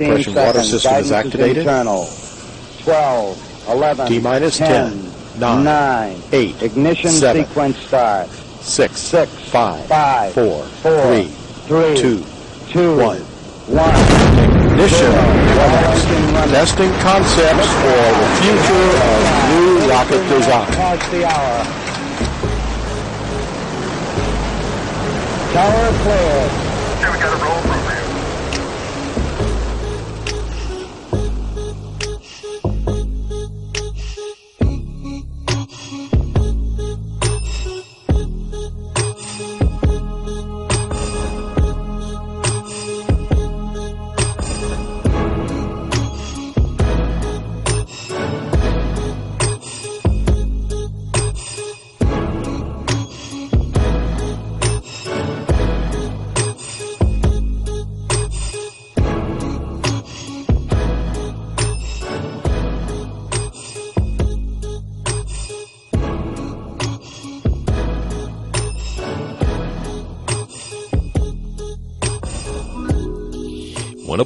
Compression water system is activated. 12, 11, T minus 10, 9, 9, 8, ignition 7, sequence start. 6, 6, 5, 5, 4, 4, 3, 3, 2, 2, 1. 1. Ignition. Testing concepts for the future of new rocket design. Past the hour. Tower cleared. Okay, we got a roll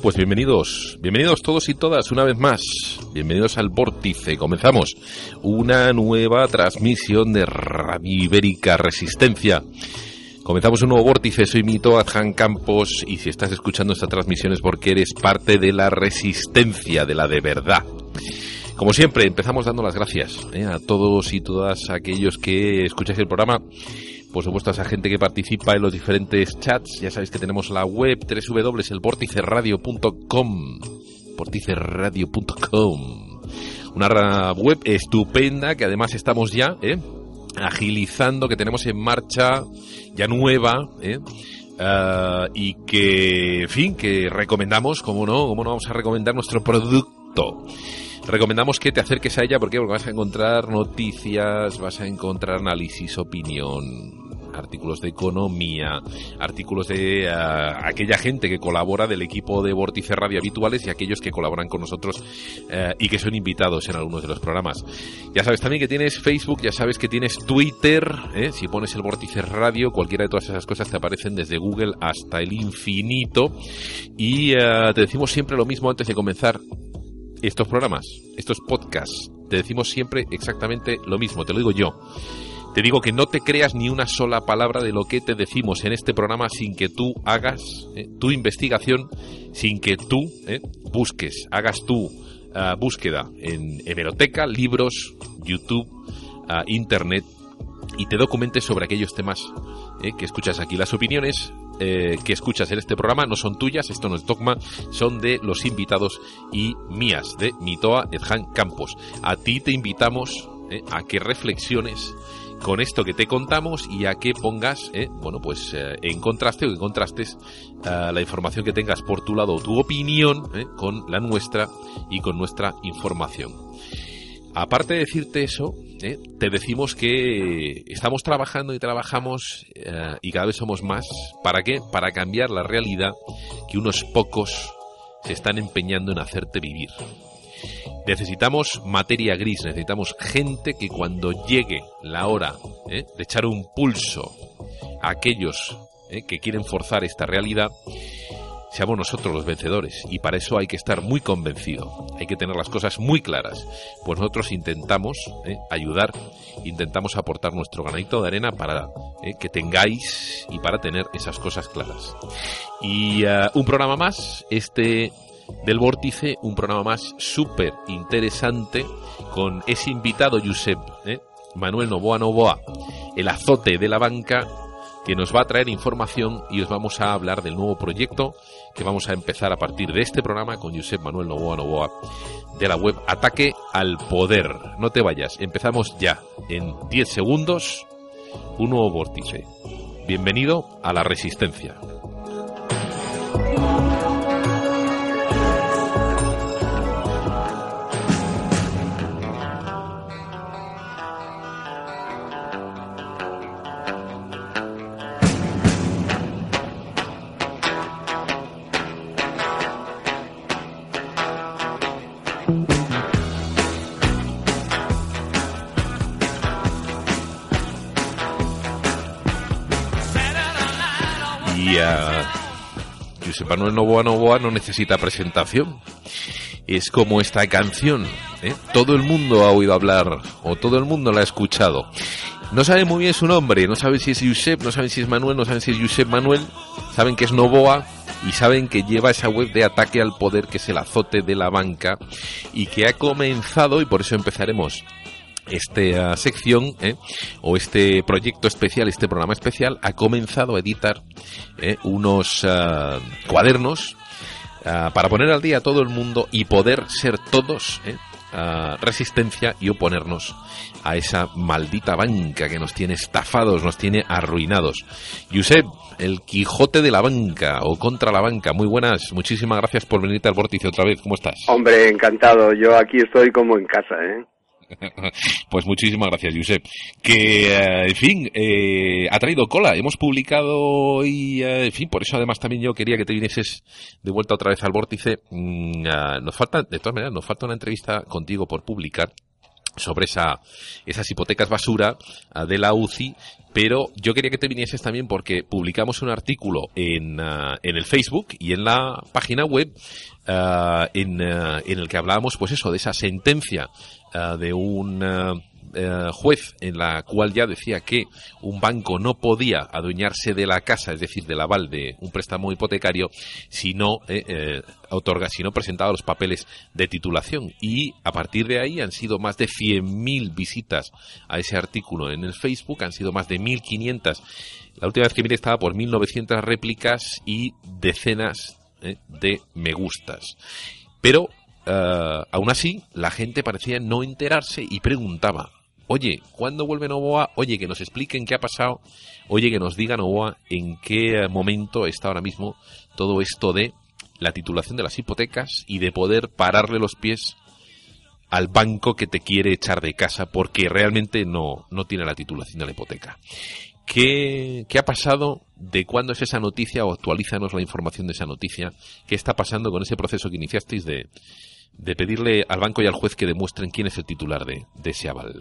Pues bienvenidos, bienvenidos todos y todas una vez más. Bienvenidos al Vórtice. Comenzamos una nueva transmisión de Radio Resistencia. Comenzamos un nuevo vórtice, soy Mito Adjan Campos y si estás escuchando esta transmisión es porque eres parte de la resistencia, de la de verdad. Como siempre, empezamos dando las gracias ¿eh? a todos y todas aquellos que escucháis el programa por supuesto a esa gente que participa en los diferentes chats. Ya sabéis que tenemos la web www.elvorticeradio.com vorticeradio.com Una web estupenda que además estamos ya ¿eh? agilizando, que tenemos en marcha ya nueva, ¿eh? Ah, y que, en fin, que recomendamos, como no, como no vamos a recomendar nuestro producto. Recomendamos que te acerques a ella ¿por qué? porque vas a encontrar noticias, vas a encontrar análisis, opinión, artículos de economía, artículos de ah, aquella gente que colabora del equipo de Vórtice Radio habituales y aquellos que colaboran con nosotros eh, y que son invitados en algunos de los programas. Ya sabes también que tienes Facebook, ya sabes que tienes Twitter, ¿eh? si pones el Vórtice Radio, cualquiera de todas esas cosas te aparecen desde Google hasta el infinito y eh, te decimos siempre lo mismo antes de comenzar estos programas, estos podcasts, te decimos siempre exactamente lo mismo, te lo digo yo. Te digo que no te creas ni una sola palabra de lo que te decimos en este programa sin que tú hagas eh, tu investigación, sin que tú eh, busques, hagas tu ah, búsqueda en hemeroteca, libros, YouTube, ah, Internet y te documentes sobre aquellos temas eh, que escuchas aquí. Las opiniones que escuchas en este programa no son tuyas, esto no es dogma, son de los invitados y mías, de Mitoa Edhan Campos. A ti te invitamos a que reflexiones con esto que te contamos y a que pongas, eh, bueno, pues eh, en contraste o que contrastes eh, la información que tengas por tu lado tu opinión con la nuestra y con nuestra información. Aparte de decirte eso, te decimos que estamos trabajando y trabajamos y cada vez somos más. ¿Para qué? Para cambiar la realidad que unos pocos se están empeñando en hacerte vivir. Necesitamos materia gris, necesitamos gente que cuando llegue la hora ¿eh? de echar un pulso a aquellos ¿eh? que quieren forzar esta realidad, seamos nosotros los vencedores. Y para eso hay que estar muy convencido, hay que tener las cosas muy claras. Pues nosotros intentamos ¿eh? ayudar, intentamos aportar nuestro granito de arena para que tengáis y para tener esas cosas claras. Y un programa más, este del Vórtice, un programa más súper interesante con ese invitado Josep, ¿eh? Manuel Novoa Novoa, el azote de la banca, que nos va a traer información y os vamos a hablar del nuevo proyecto que vamos a empezar a partir de este programa con Josep Manuel Novoa Novoa de la web Ataque al Poder. No te vayas, empezamos ya en 10 segundos un nuevo vórtice. Bienvenido a la resistencia. José Manuel Novoa Novoa no necesita presentación. Es como esta canción. ¿eh? Todo el mundo ha oído hablar o todo el mundo la ha escuchado. No sabe muy bien su nombre, no saben si es Josep, no saben si es Manuel, no saben si es Josep Manuel, saben que es Novoa y saben que lleva esa web de ataque al poder que es el azote de la banca y que ha comenzado, y por eso empezaremos esta sección ¿eh? o este proyecto especial, este programa especial, ha comenzado a editar ¿eh? unos ah, cuadernos ah, para poner al día a todo el mundo y poder ser todos ¿eh? resistencia y oponernos a esa maldita banca que nos tiene estafados, nos tiene arruinados. Josep, el Quijote de la banca o contra la banca, muy buenas, muchísimas gracias por venirte al vórtice otra vez, ¿cómo estás? Hombre, encantado, yo aquí estoy como en casa, ¿eh? Pues muchísimas gracias, Josep. Que, eh, en fin, eh, ha traído cola. Hemos publicado hoy, eh, en fin, por eso además también yo quería que te vinieses de vuelta otra vez al vórtice. Mm, ah, nos falta, de todas maneras, nos falta una entrevista contigo por publicar sobre esa, esas hipotecas basura ah, de la UCI, pero yo quería que te vinieses también porque publicamos un artículo en, ah, en el Facebook y en la página web ah, en, en el que hablábamos, pues eso, de esa sentencia de un eh, juez en la cual ya decía que un banco no podía adueñarse de la casa, es decir, del aval de un préstamo hipotecario, si no eh, eh, otorga, si no presentaba los papeles de titulación. Y a partir de ahí han sido más de 100.000 visitas a ese artículo en el Facebook, han sido más de 1.500. La última vez que miré estaba por 1.900 réplicas y decenas eh, de me gustas. Pero eh, aún así, la gente parecía no enterarse y preguntaba, oye, ¿cuándo vuelve Novoa? Oye, que nos expliquen qué ha pasado. Oye, que nos diga Novoa en qué momento está ahora mismo todo esto de la titulación de las hipotecas y de poder pararle los pies al banco que te quiere echar de casa porque realmente no, no tiene la titulación de la hipoteca. ¿Qué, ¿Qué ha pasado? ¿De cuándo es esa noticia? O actualízanos la información de esa noticia. ¿Qué está pasando con ese proceso que iniciasteis de, de pedirle al banco y al juez que demuestren quién es el titular de, de ese aval?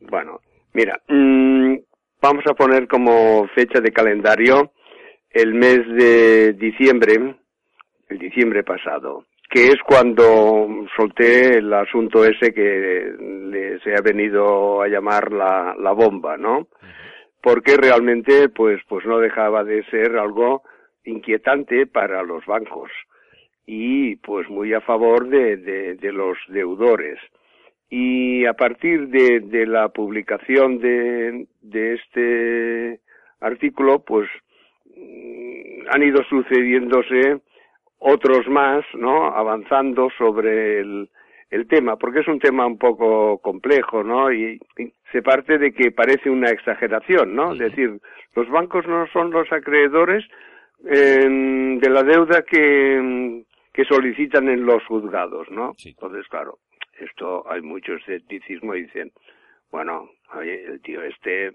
Bueno, mira, mm, vamos a poner como fecha de calendario el mes de diciembre, el diciembre pasado, que es cuando solté el asunto ese que le, se ha venido a llamar la, la bomba, ¿no? Porque realmente, pues, pues no dejaba de ser algo inquietante para los bancos y pues muy a favor de, de, de los deudores. Y a partir de, de la publicación de, de este artículo, pues mm, han ido sucediéndose otros más, ¿no? Avanzando sobre el, el tema, porque es un tema un poco complejo, ¿no? Y, y se parte de que parece una exageración, ¿no? Es decir, los bancos no son los acreedores eh, de la deuda que, que solicitan en los juzgados, ¿no? Sí. Entonces, claro, esto hay mucho escepticismo y dicen, bueno, oye, el tío este,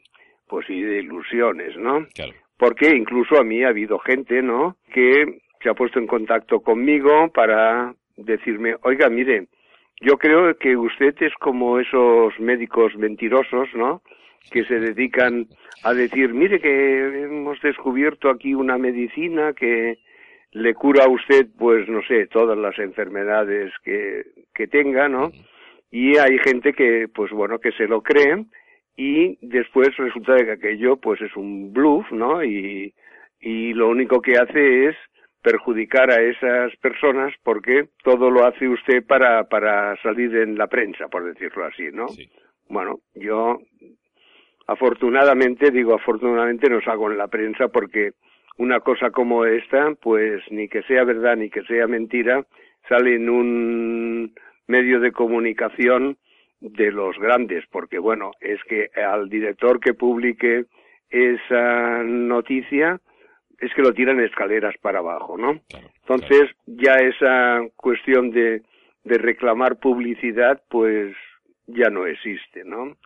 pues sí, de ilusiones, ¿no? Claro. Porque incluso a mí ha habido gente, ¿no? Que se ha puesto en contacto conmigo para decirme, oiga, mire, yo creo que usted es como esos médicos mentirosos, ¿no? Que se dedican a decir, mire que hemos descubierto aquí una medicina que le cura a usted, pues no sé, todas las enfermedades que, que tenga, ¿no? Y hay gente que, pues bueno, que se lo cree y después resulta que aquello, pues es un bluff, ¿no? Y, y lo único que hace es perjudicar a esas personas porque todo lo hace usted para, para salir en la prensa, por decirlo así, ¿no? Sí. Bueno, yo afortunadamente, digo afortunadamente no salgo en la prensa porque una cosa como esta, pues ni que sea verdad ni que sea mentira, sale en un medio de comunicación de los grandes, porque bueno, es que al director que publique esa noticia es que lo tiran escaleras para abajo, ¿no? Claro, Entonces, ya esa cuestión de, de reclamar publicidad, pues ya no existe, ¿no?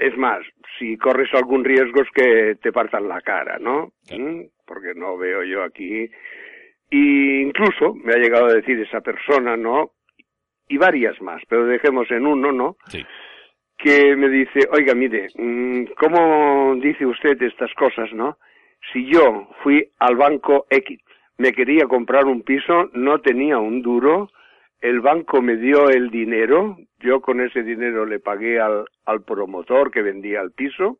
Es más, si corres algún riesgo es que te partan la cara, ¿no? ¿Mm? Porque no veo yo aquí. Y incluso me ha llegado a decir esa persona, ¿no? Y varias más, pero dejemos en uno, ¿no? Sí. Que me dice, oiga, mire, mm, ¿cómo dice usted estas cosas, no? Si yo fui al banco X, me quería comprar un piso, no tenía un duro, el banco me dio el dinero, yo con ese dinero le pagué al, al promotor que vendía el piso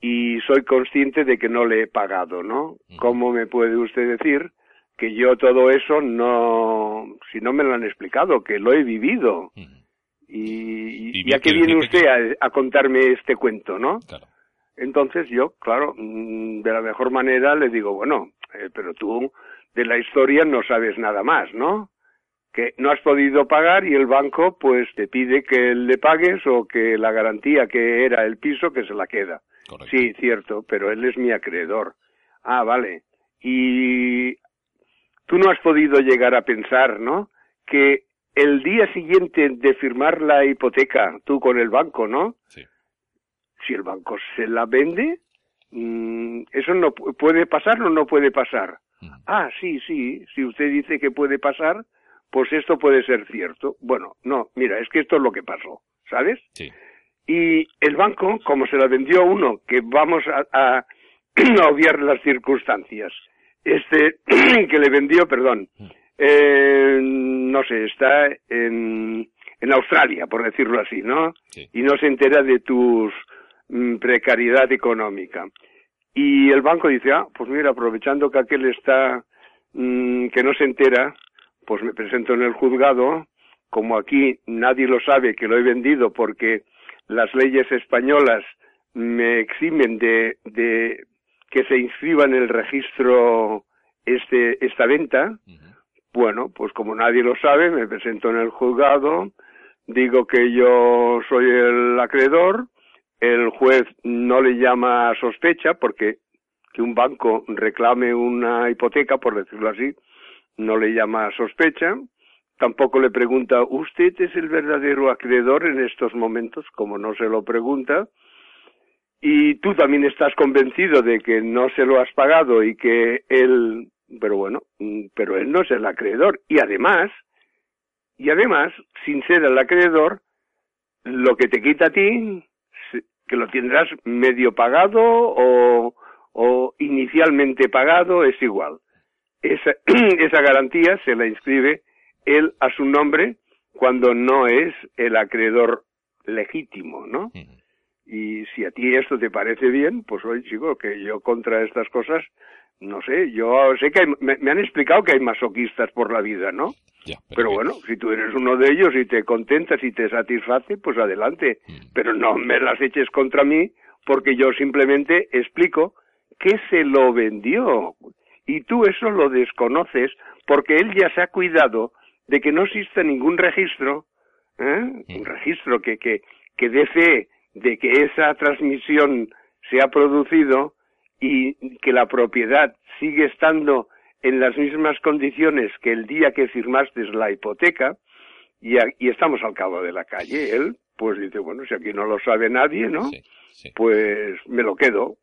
y soy consciente de que no le he pagado, ¿no? ¿Cómo me puede usted decir que yo todo eso no, si no me lo han explicado, que lo he vivido? Y, y ya que viene usted a, contarme este cuento, ¿no? Entonces yo, claro, mm, de la mejor manera le digo, bueno, eh, pero tú de la historia no sabes nada más, ¿no? Que no has podido pagar y el banco pues te pide que le pagues o que la garantía que era el piso que se la queda. Sí, cierto, pero él es mi acreedor. Ah, vale. Y tú no has podido llegar a pensar, ¿no? Que el día siguiente de firmar la hipoteca, tú con el banco, ¿no? Sí. Si el banco se la vende, mm, eso no puede pasar o no puede pasar. Ah, sí, sí, si usted dice que puede pasar, pues esto puede ser cierto. Bueno, no, mira, es que esto es lo que pasó, ¿sabes? Sí. Y el banco, como se la vendió a uno, que vamos a, a, obviar las circunstancias, este que le vendió, perdón, eh, no sé, está en, en Australia, por decirlo así, ¿no? Y no se entera de tu mm, precariedad económica. Y el banco dice, ah, pues mira, aprovechando que aquel está, mm, que no se entera, pues me presento en el juzgado, como aquí nadie lo sabe que lo he vendido porque las leyes españolas me eximen de, de que se inscriba en el registro este, esta venta, bueno, pues como nadie lo sabe, me presento en el juzgado, digo que yo soy el acreedor, el juez no le llama sospecha porque que un banco reclame una hipoteca, por decirlo así, no le llama sospecha. Tampoco le pregunta, ¿usted es el verdadero acreedor en estos momentos? Como no se lo pregunta. Y tú también estás convencido de que no se lo has pagado y que él pero bueno, mm, pero él no es el acreedor. Y además, y además, sin ser el acreedor, lo que te quita a ti, que lo tendrás medio pagado o, o inicialmente pagado, es igual. Esa, esa garantía se la inscribe él a su nombre cuando no es el acreedor legítimo, ¿no? Y si a ti esto te parece bien, pues oye, chico, que yo contra estas cosas no sé, yo sé que me, han explicado que hay masoquistas por la vida, ¿no? pero, bueno, si tú eres uno de ellos y te contentas y te satisface, pues adelante. Mm. Pero no me las eches contra mí porque yo simplemente explico que se lo vendió. Y tú eso lo desconoces porque él ya se ha cuidado de que no exista ningún registro, ¿eh? un registro que, que, que dé fe de que esa transmisión se ha producido y que la propiedad sigue estando en las mismas condiciones que el día que firmaste la hipoteca y, y estamos al cabo de la calle, él pues dice, bueno, si aquí no lo sabe nadie, ¿no? Pues me lo quedo.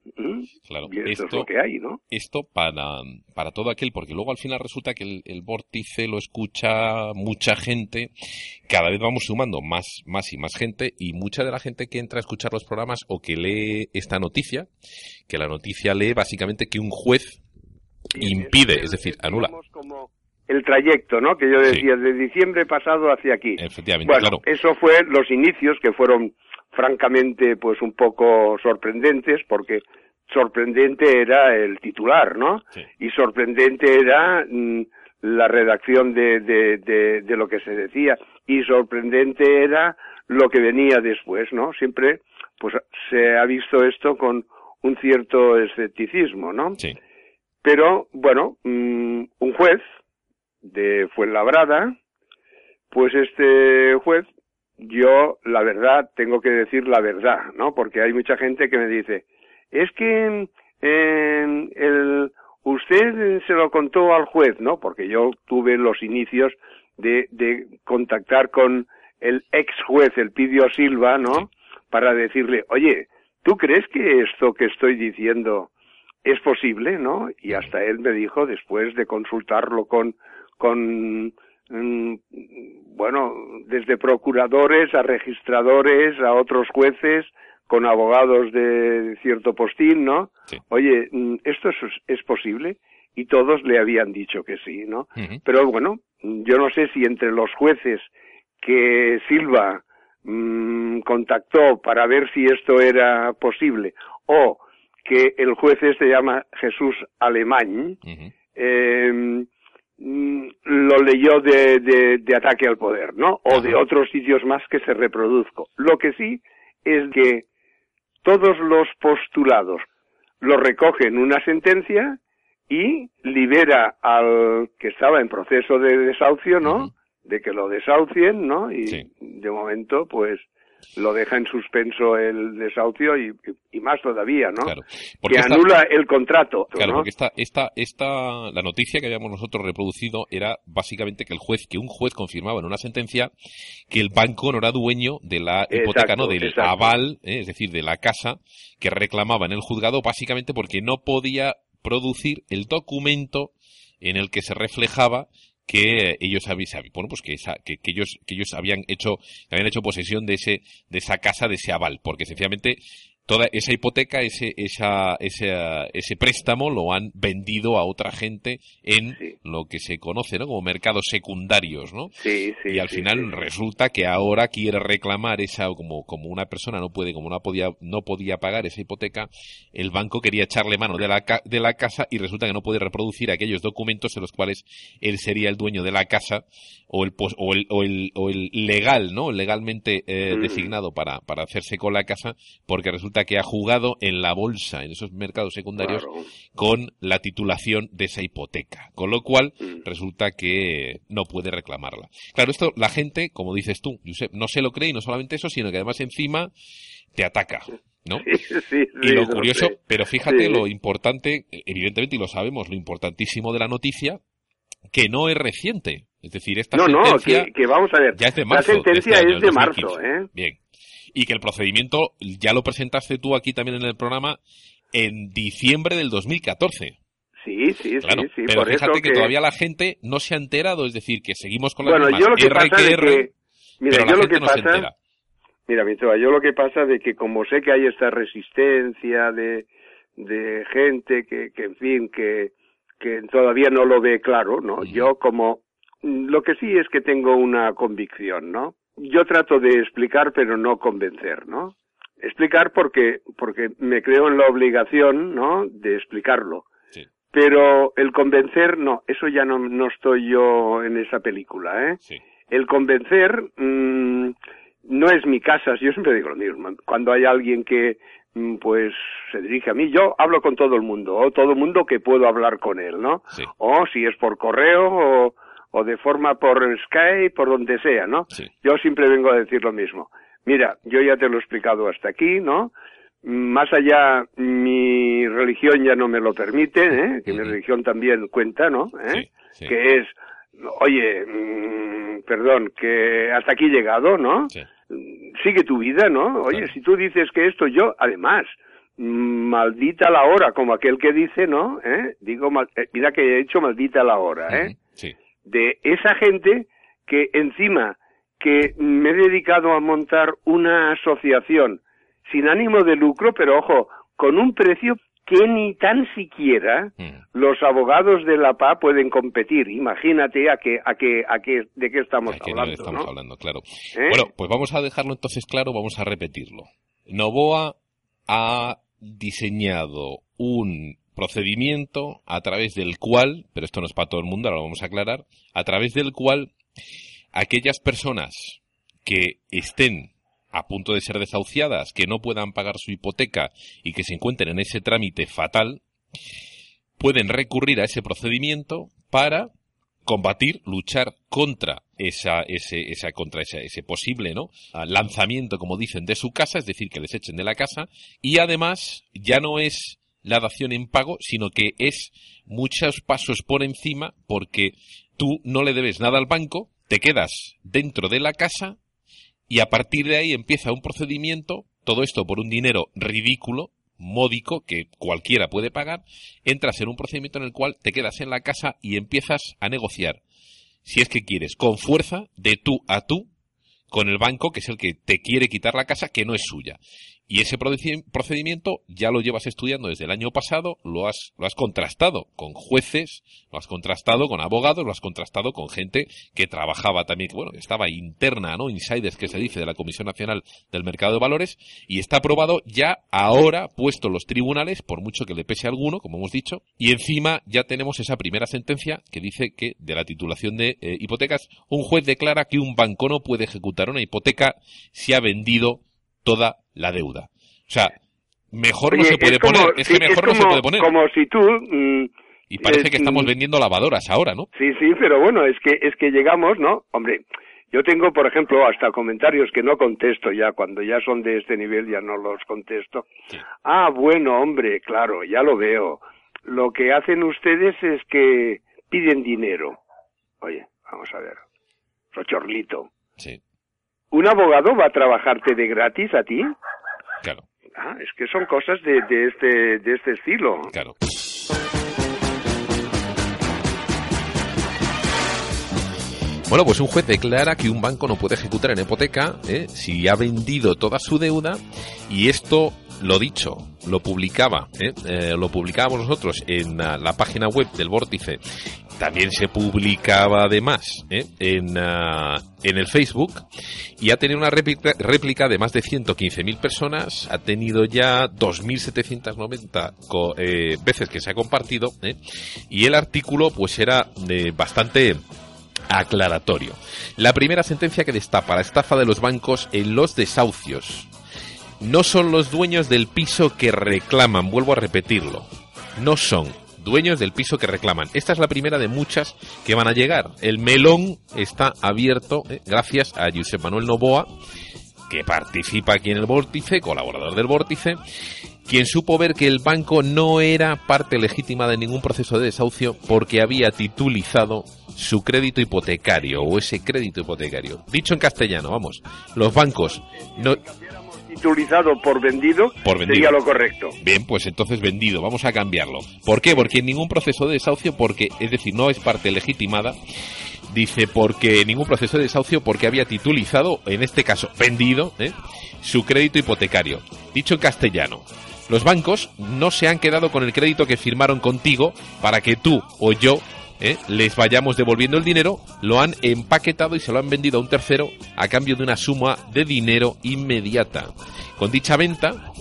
Claro. Y esto, es lo que hay, ¿no? Esto para, para todo aquel, porque luego al final resulta que el, vórtice lo escucha mucha gente, cada vez vamos sumando más, más y más gente, y mucha de la gente que entra a escuchar los programas o que lee esta noticia, que la noticia lee básicamente que un juez impide, es decir, anula el trayecto, ¿no? Que yo decía, de diciembre pasado hacia aquí. Efectivamente, bueno, eso fue los inicios que fueron francamente pues un poco sorprendentes porque sorprendente era el titular, ¿no? Y sorprendente era mm, la redacción de, de, de, de, lo que se decía y sorprendente era lo que venía después, ¿no? Siempre pues se ha visto esto con un cierto escepticismo, ¿no? Sí. Pero bueno, mm, un juez de Fuenlabrada, pues este juez, yo la verdad tengo que decir la verdad, ¿no? Porque hay mucha gente que me dice, es que eh, el, usted se lo contó al juez, ¿no? Porque yo tuve los inicios de, de contactar con el ex juez, el Pidio Silva, ¿no? Para decirle, oye, ¿tú crees que esto que estoy diciendo es posible, ¿no? Y hasta él me dijo, después de consultarlo con con mm, bueno, desde procuradores a registradores, a otros jueces, con abogados de cierto postín, ¿no? Oye, mm, ¿esto es, posible? y todos le habían dicho que sí, ¿no? Pero bueno, yo no sé si entre los jueces que Silva mmm, contactó para ver si esto era posible o que el juez este llama Jesús Alemán, eh, lo leyó de, de, de, ataque al poder, ¿no? O de otros sitios más que se reproduzco. Lo que sí es que todos los postulados lo recoge en una sentencia y libera al que estaba en proceso de desahucio, ¿no? De que lo desahucien, ¿no? Y de momento, pues, lo deja en suspenso el desahucio y, y más todavía, ¿no? Claro, que anula el contrato. Claro, porque esta, esta, esta, la noticia que habíamos nosotros reproducido era básicamente que el juez, que un juez confirmaba en una sentencia que el banco no era dueño de la hipoteca, no del aval, ¿eh? es decir, de la casa que reclamaba en el juzgado, básicamente porque no podía producir el documento en el que se reflejaba que ellos habían, bueno, pues que, que, que, ellos, que ellos habían hecho, habían hecho posesión de ese, de esa casa, de ese aval, porque sencillamente toda esa hipoteca, ese, esa, ese, ese préstamo lo han vendido a otra gente en lo que se conoce ¿no? como mercados secundarios, ¿no? Sí, sí, y al final resulta que ahora quiere reclamar esa, como, como una persona no puede, como no podía, no podía pagar esa hipoteca, el banco quería echarle mano de la, de la casa y resulta que no puede reproducir aquellos documentos en los cuales él sería el dueño de la casa o el, o el, o el, o el legal, ¿no? Legalmente eh, mm. designado para, para hacerse con la casa porque resulta que ha jugado en la bolsa, en esos mercados secundarios, con la titulación de esa hipoteca. Con lo cual, mm. resulta que no puede reclamarla. Claro, esto la gente, como dices tú, no se lo cree y no solamente eso, sino que además encima te ataca. ¿no? y lo curioso, pero fíjate lo importante, evidentemente, y lo sabemos, lo importantísimo de la noticia, que no es reciente. Es decir, esta no, sentencia no, que, vamos a ver. Ya es de marzo. La sentencia este es de marzo, ¿eh? Bien y que el procedimiento ya lo presentaste tú aquí también en el programa en diciembre del 2014. Sí, sí, sí, sí. Pero fíjate que, todavía la gente no se ha enterado, es decir, que seguimos con la bueno, yo lo que pasa que, mira, pero yo lo que no pasa, se entera. Mira, yo lo que pasa de que como sé que hay esta resistencia de, de gente que, que en fin, que, que todavía no lo ve claro, ¿no? Yo como, lo que sí es que tengo una convicción, ¿no? Yo trato de explicar pero no convencer, ¿no? Explicar porque, porque me creo en la obligación, ¿no? De explicarlo. Sí. Pero el convencer, no, eso ya no, no estoy yo en esa película, ¿eh? Sí. El convencer mmm, no es mi casa, yo siempre digo lo mismo. Cuando hay alguien que, mm, pues, se dirige a mí, yo hablo con todo el mundo, o todo el mundo que puedo hablar con él, ¿no? Sí. O si es por correo, o, o de forma por Skype, por donde sea, ¿no? Sí. Yo siempre vengo a decir lo mismo. Mira, yo ya te lo he explicado hasta aquí, ¿no? Más allá, mi religión ya no me lo permite, ¿eh? Que mi religión también cuenta, ¿no? ¿Eh? Sí, sí. Que es, oye, mmm, perdón, que hasta aquí he llegado, ¿no? Sí. Sigue tu vida, ¿no? Oye, Claro. si tú dices que esto yo, además, mm, maldita la hora, como aquel que dice, ¿no? ¿Eh? Digo, mal- eh, mira que he hecho maldita la hora, ¿eh? Sí. De esa gente que encima que me he dedicado a montar una asociación sin ánimo de lucro, pero ojo, con un precio que ni tan siquiera Mm. los abogados de la PA pueden competir. Imagínate a qué, a qué, a qué, de qué estamos ¿A hablando, estamos ¿no? hablando? Claro. ¿Eh? Bueno, pues vamos a dejarlo entonces claro, vamos a repetirlo. Novoa ha diseñado un procedimiento a través del cual, pero esto no es para todo el mundo, ahora lo vamos a aclarar, a través del cual aquellas personas que estén a punto de ser desahuciadas, que no puedan pagar su hipoteca y que se encuentren en ese trámite fatal, pueden recurrir a ese procedimiento para combatir, luchar contra esa, ese, esa, contra ese, ese posible, ¿no? Lanzamiento, como dicen, de su casa, es decir, que les echen de la casa, y además ya no es la dación en pago, sino que es muchos pasos por encima, porque tú no le debes nada al banco, te quedas dentro de la casa, y a partir de ahí empieza un procedimiento, todo esto por un dinero ridículo, módico, que cualquiera puede pagar, entras en un procedimiento en el cual te quedas en la casa y empiezas a negociar, si es que quieres, con fuerza, de tú a tú, con el banco, que es el que te quiere quitar la casa, que no es suya. Y ese procedimiento ya lo llevas estudiando desde el año pasado, lo has, lo has contrastado con jueces, lo has contrastado con abogados, lo has contrastado con gente que trabajaba también, bueno, estaba interna, ¿no? Insiders que se dice de la Comisión Nacional del Mercado de Valores y está aprobado ya ahora puesto en los tribunales, por mucho que le pese a alguno, como hemos dicho, y encima ya tenemos esa primera sentencia que dice que de la titulación de eh, hipotecas, un juez declara que un banco no puede ejecutar una hipoteca si ha vendido toda la deuda. O sea, mejor no se puede poner. Es que mejor no se puede poner. Como si tú. Mm, y parece que estamos vendiendo lavadoras ahora, ¿no? Sí, sí, pero bueno, es que es que llegamos, ¿no? Hombre, yo tengo, por ejemplo, hasta comentarios que no contesto ya, cuando ya son de este nivel ya no los contesto. Ah, bueno, hombre, claro, ya lo veo. Lo que hacen ustedes es que piden dinero. Oye, vamos a ver. Rochorlito. Sí. ¿Un abogado va a trabajarte de gratis a ti? Claro. Ah, es que son cosas de, de este, de este estilo. Claro. Bueno, pues un juez declara que un banco no puede ejecutar en hipoteca ¿eh? si ha vendido toda su deuda y esto lo dicho, lo publicaba, ¿eh? Eh, lo publicábamos nosotros en la página web del Vórtice también se publicaba además ¿eh? en, ah, en el Facebook y ha tenido una réplica, de más de 115.000 personas, ha tenido ya 2.790 eh, veces que se ha compartido ¿eh? y el artículo pues era bastante aclaratorio. La primera sentencia que destapa la estafa de los bancos en los desahucios. No son los dueños del piso que reclaman, vuelvo a repetirlo. No son dueños del piso que reclaman. Esta es la primera de muchas que van a llegar. El melón está abierto eh, gracias a Josep Manuel Novoa, que participa aquí en el vórtice, colaborador del vórtice, quien supo ver que el banco no era parte legítima de ningún proceso de desahucio porque había titulizado su crédito hipotecario o ese crédito hipotecario. Dicho en castellano, vamos, los bancos no titulizado por vendido, por vendido, sería lo correcto. Bien, pues entonces vendido, vamos a cambiarlo. ¿Por qué? Porque en ningún proceso de desahucio, porque, es decir, no es parte legitimada, dice porque en ningún proceso de desahucio porque había titulizado, en este caso vendido, ¿eh? su crédito hipotecario. Dicho en castellano, los bancos no se han quedado con el crédito que firmaron contigo para que tú o yo ¿eh? les vayamos devolviendo el dinero, lo han empaquetado y se lo han vendido a un tercero a cambio de una suma de dinero inmediata. Con dicha venta,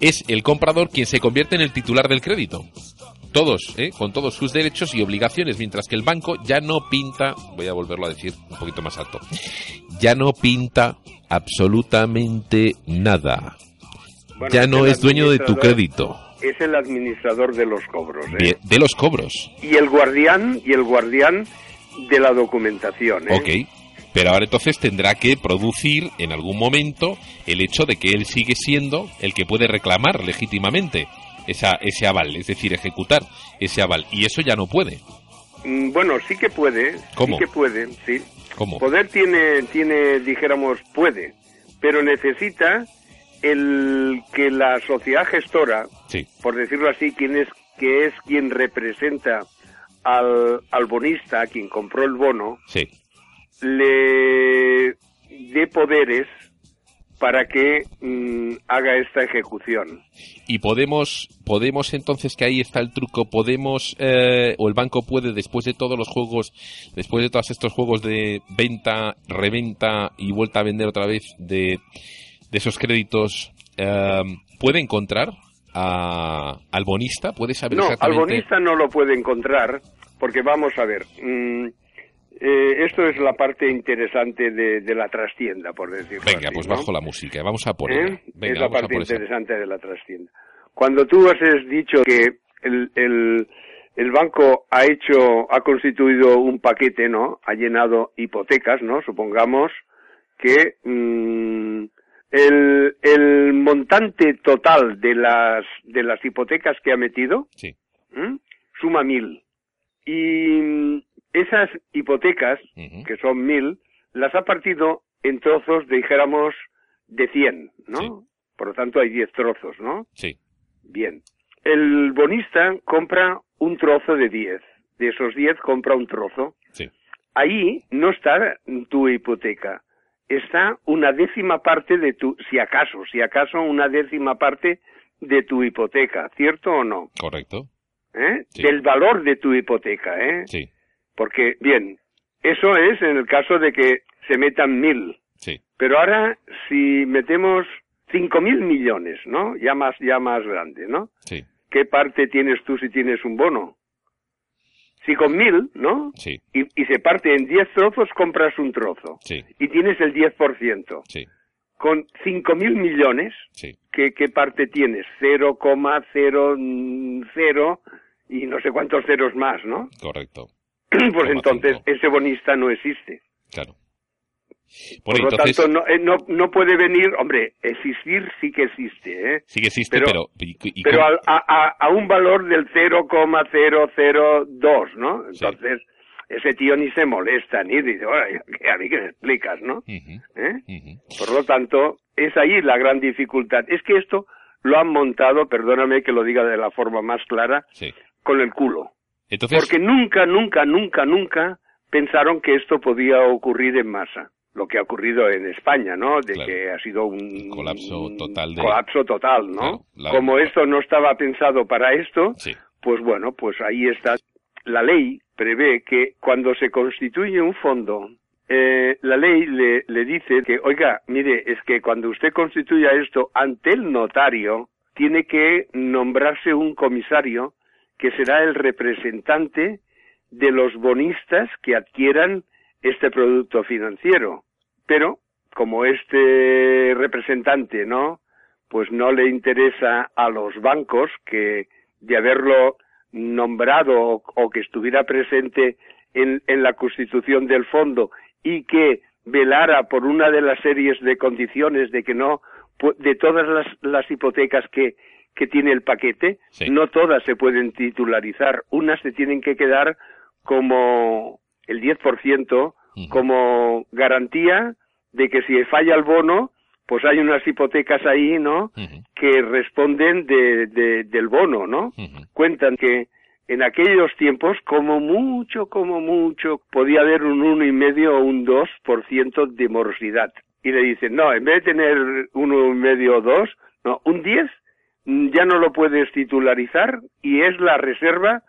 es el comprador quien se convierte en el titular del crédito. Todos, ¿eh? con todos sus derechos y obligaciones, mientras que el banco ya no pinta, voy a volverlo a decir un poquito más alto, ya no pinta absolutamente nada. ya no es dueño de tu crédito es el administrador de los cobros. ¿eh? De, los cobros. Y el guardián, y el guardián de la documentación. ¿eh? Ok. Pero ahora entonces tendrá que producir en algún momento el hecho de que él sigue siendo el que puede reclamar legítimamente esa, ese aval, es decir, ejecutar ese aval. Y eso ya no puede. Mm, bueno, sí que puede. ¿Cómo? Sí que puede, sí. ¿Cómo? Poder tiene, tiene, dijéramos, puede, pero necesita el que la sociedad gestora, por decirlo así, quien es, que es quien representa al, al bonista, a quien compró el bono, le dé poderes para que mm, haga esta ejecución. Y podemos, podemos entonces que ahí está el truco, podemos eh, o el banco puede después de todos los juegos, después de todos estos juegos de venta, reventa y vuelta a vender otra vez de de esos créditos em, puede encontrar al bonista? ¿Puede saber no, al bonista no lo puede encontrar porque vamos a ver. Mm, eh, esto es la parte interesante de, la trastienda, por decirlo Venga, pues bajo la música, vamos a poner. ¿Eh? es la parte interesante de la trastienda. Cuando tú has dicho que el, el, el banco ha hecho, ha constituido un paquete, ¿no? Ha llenado hipotecas, ¿no? Supongamos que mm, el, el montante total de las, de las hipotecas que ha metido suma mil. Y esas hipotecas, que son mil, las ha partido en trozos, dijéramos, de cien, ¿no? Por lo tanto, hay diez trozos, ¿no? Sí. Bien. El bonista compra un trozo de diez. De esos diez compra un trozo. Sí. Ahí no está tu hipoteca está una décima parte de tu, si acaso, si acaso una décima parte de tu hipoteca, ¿cierto o no? Correcto. ¿Eh? Del valor de tu hipoteca, ¿eh? Sí. Porque, bien, eso es en el caso de que se metan mil. Sí. Pero ahora, si metemos cinco mil millones, ¿no? Ya más, ya más grande, ¿no? Sí. ¿Qué parte tienes tú si tienes un bono? Si con mil, ¿no? Sí. Y, y se parte en diez trozos, compras un trozo. Sí. Y tienes el 10%. Sí. Con cinco mil millones, Sí. ¿qué, ¿qué parte tienes? 0,00 y no sé cuántos ceros más, ¿no? Correcto. pues entonces cinco. ese bonista no existe. Claro. Por lo tanto, no, eh, no, no puede venir, hombre, existir sí que existe, ¿eh? sí que existe, pero- pero... y- pero a, a- a un valor del 0,002, ¿no? Sí. Entonces, ese tío ni se molesta, ni dice, "Oye, a mí que me explicas, ¿no? ¿Eh? Por lo tanto, es ahí la gran dificultad. Es que esto lo han montado, perdóname que lo diga de la forma más clara, Sí. con el culo. Entonces, Porque nunca, nunca, nunca, nunca pensaron que esto podía ocurrir en masa. Lo que ha ocurrido en España, ¿no? De Claro. que ha sido un colapso total de- colapso total, ¿no? Claro, la- Como esto no estaba pensado para esto, sí. pues bueno, pues ahí está. La ley prevé que cuando se constituye un fondo, eh, la ley le, le dice que, oiga, mire, es que cuando usted constituya esto ante el notario, tiene que nombrarse un comisario que será el representante de los bonistas que adquieran este producto financiero. Pero, como este representante, ¿no? Pues no le interesa a los bancos que de haberlo nombrado o, o que estuviera presente en, en la constitución del fondo y que velara por una de las series de condiciones de que no, de todas las, las hipotecas que, que tiene el paquete, Sí. no todas se pueden titularizar, unas se tienen que quedar como el 10% Ujú. como garantía de que si falla el bono, pues hay unas hipotecas ahí, ¿no? Que responden de, de- del bono, ¿no? Cuentan que en aquellos tiempos, como mucho, como mucho, podía haber un uno y medio o un 2% de morosidad. Y le dicen, no, en vez de tener uno y medio o dos, no, un 10 mm, ya no lo puedes titularizar y es la reserva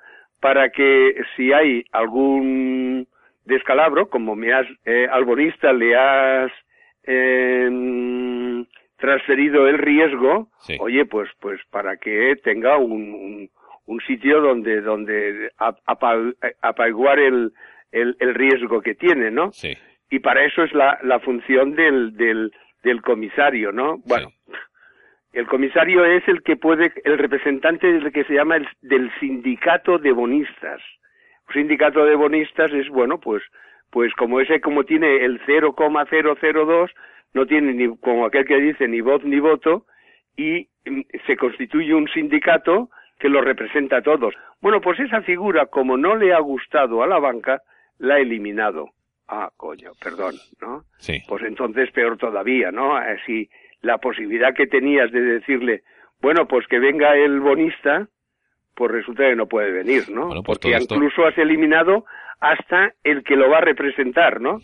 para que si hay algún descalabro, como me has, eh, al bonista le has em, transferido el riesgo, Sí. oye, pues, pues para que tenga un, un, un sitio donde, donde ap- apa- apaciguar el, el, el riesgo que tiene, ¿no? Sí. Y para eso es la, la función del, del, del comisario, ¿no? Bueno, el comisario es el que puede, el representante del que se llama el, del sindicato de bonistas. Un sindicato de bonistas es, bueno, pues, pues como ese, como tiene el 0,002, no tiene ni, como aquel que dice, ni voz ni voto, y mm, se constituye un sindicato que lo representa a todos. Bueno, pues esa figura, como no le ha gustado a la banca, la ha eliminado. Ah, coño, perdón, ¿no? Sí. Pues entonces peor todavía, ¿no? Así, la posibilidad que tenías de decirle, bueno, pues que venga el bonista, pues resulta que no puede venir, ¿no? Bueno, pues Porque esto- incluso has eliminado hasta el que lo va a representar, ¿no?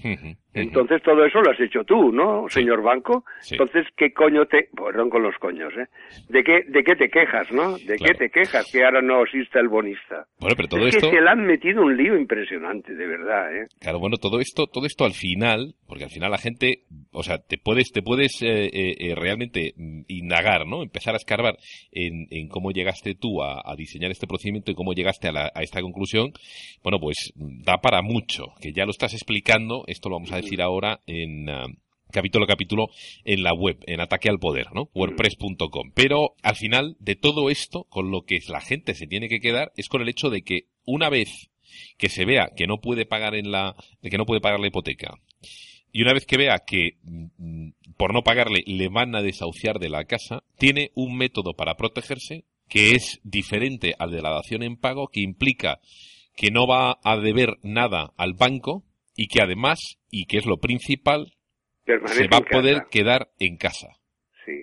Entonces todo eso lo has hecho tú, ¿no, señor banco? Sí. Entonces, ¿qué coño te... Perdón con los coños, ¿eh? ¿De qué, de qué te quejas, no? ¿De Claro. qué te quejas que ahora no exista el bonista? Bueno, pero todo es esto... que se le han metido un lío impresionante, de verdad, ¿eh? Claro, bueno, todo esto, todo esto al final, porque al final la gente, o sea, te puedes, te puedes eh, eh, eh, realmente mm, indagar, ¿no? Empezar a escarbar en, en cómo llegaste tú a, a diseñar este procedimiento y cómo llegaste a, la- a esta conclusión. Bueno, pues mm, da para mucho, que ya lo estás explicando. Esto lo vamos a decir ahora en ah, capítulo a capítulo en la web, en Ataque al Poder, ¿no? WordPress.com. Pero al final de todo esto, con lo que la gente se tiene que quedar es con el hecho de que una vez que se vea que no puede pagar en la, que no puede pagar la hipoteca, y una vez que vea que mm, por no pagarle le van a desahuciar de la casa, tiene un método para protegerse que es diferente al de la dación en pago, que implica que no va a deber nada al banco y que además, y que es lo principal, se va a casa. poder quedar en casa. Sí.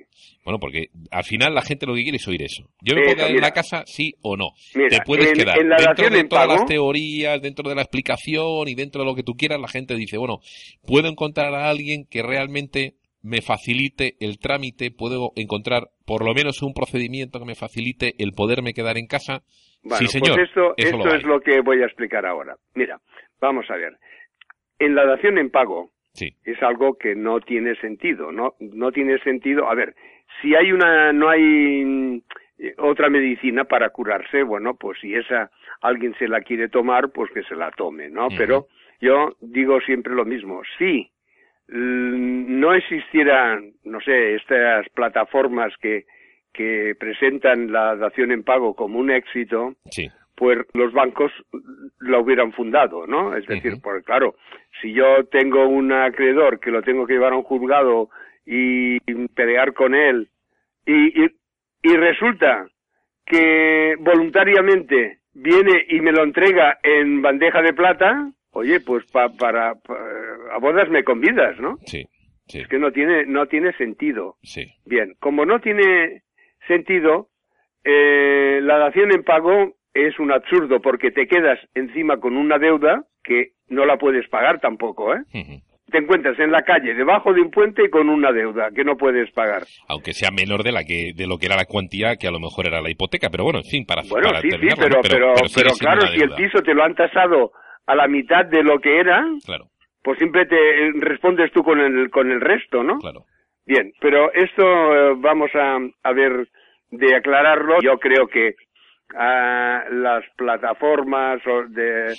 Bueno, porque al final la gente lo que quiere es oír eso. Yo me puedo quedar en la casa, sí o no. Mira, Te puedes en- quedar. en la dentro de en todas pago- las teorías, dentro de la explicación y dentro de lo que tú quieras, la gente dice, bueno, puedo encontrar a alguien que realmente me facilite el trámite, puedo encontrar por lo menos un procedimiento que me facilite el poderme quedar en casa. Bueno, sí, señor. pues esto, eso esto lo es lo que voy a explicar ahora. Mira, vamos a ver. En la dación en pago Sí. es algo que no tiene sentido, no, no tiene sentido. A ver, si hay una, no hay mm, otra medicina para curarse, bueno, pues si esa alguien se la quiere tomar, pues que se la tome, ¿no? Pero yo digo siempre lo mismo. Si mm, no existieran, no sé, estas plataformas que, que presentan la dación en pago como un éxito, Sí. Pues los bancos la hubieran fundado, ¿no? Es decir, Ujú. porque claro, si yo tengo un acreedor que lo tengo que llevar a un juzgado y pelear con él y, y, y resulta que voluntariamente viene y me lo entrega en bandeja de plata, oye, pues pa- para, pa- a bodas me convidas, ¿no? Sí. Sí. Es que no tiene no tiene sentido. Sí. Bien, como no tiene sentido, eh, la dación en pago es un absurdo porque te quedas encima con una deuda que no la puedes pagar tampoco, ¿eh? Te encuentras en la calle, debajo de un puente y con una deuda que no puedes pagar. Aunque sea menor de la que de lo que era la cuantía que a lo mejor era la hipoteca, pero bueno, en fin, para, Bueno, para sí, sí, pero, ¿no? pero, pero, claro, si el piso te lo han tasado a la mitad de lo que era, Claro, pues siempre te eh, respondes tú con el, con el resto, ¿no? claro. Bien, pero esto eh, vamos a, a ver de aclararlo. Yo creo que ah, las plataformas de,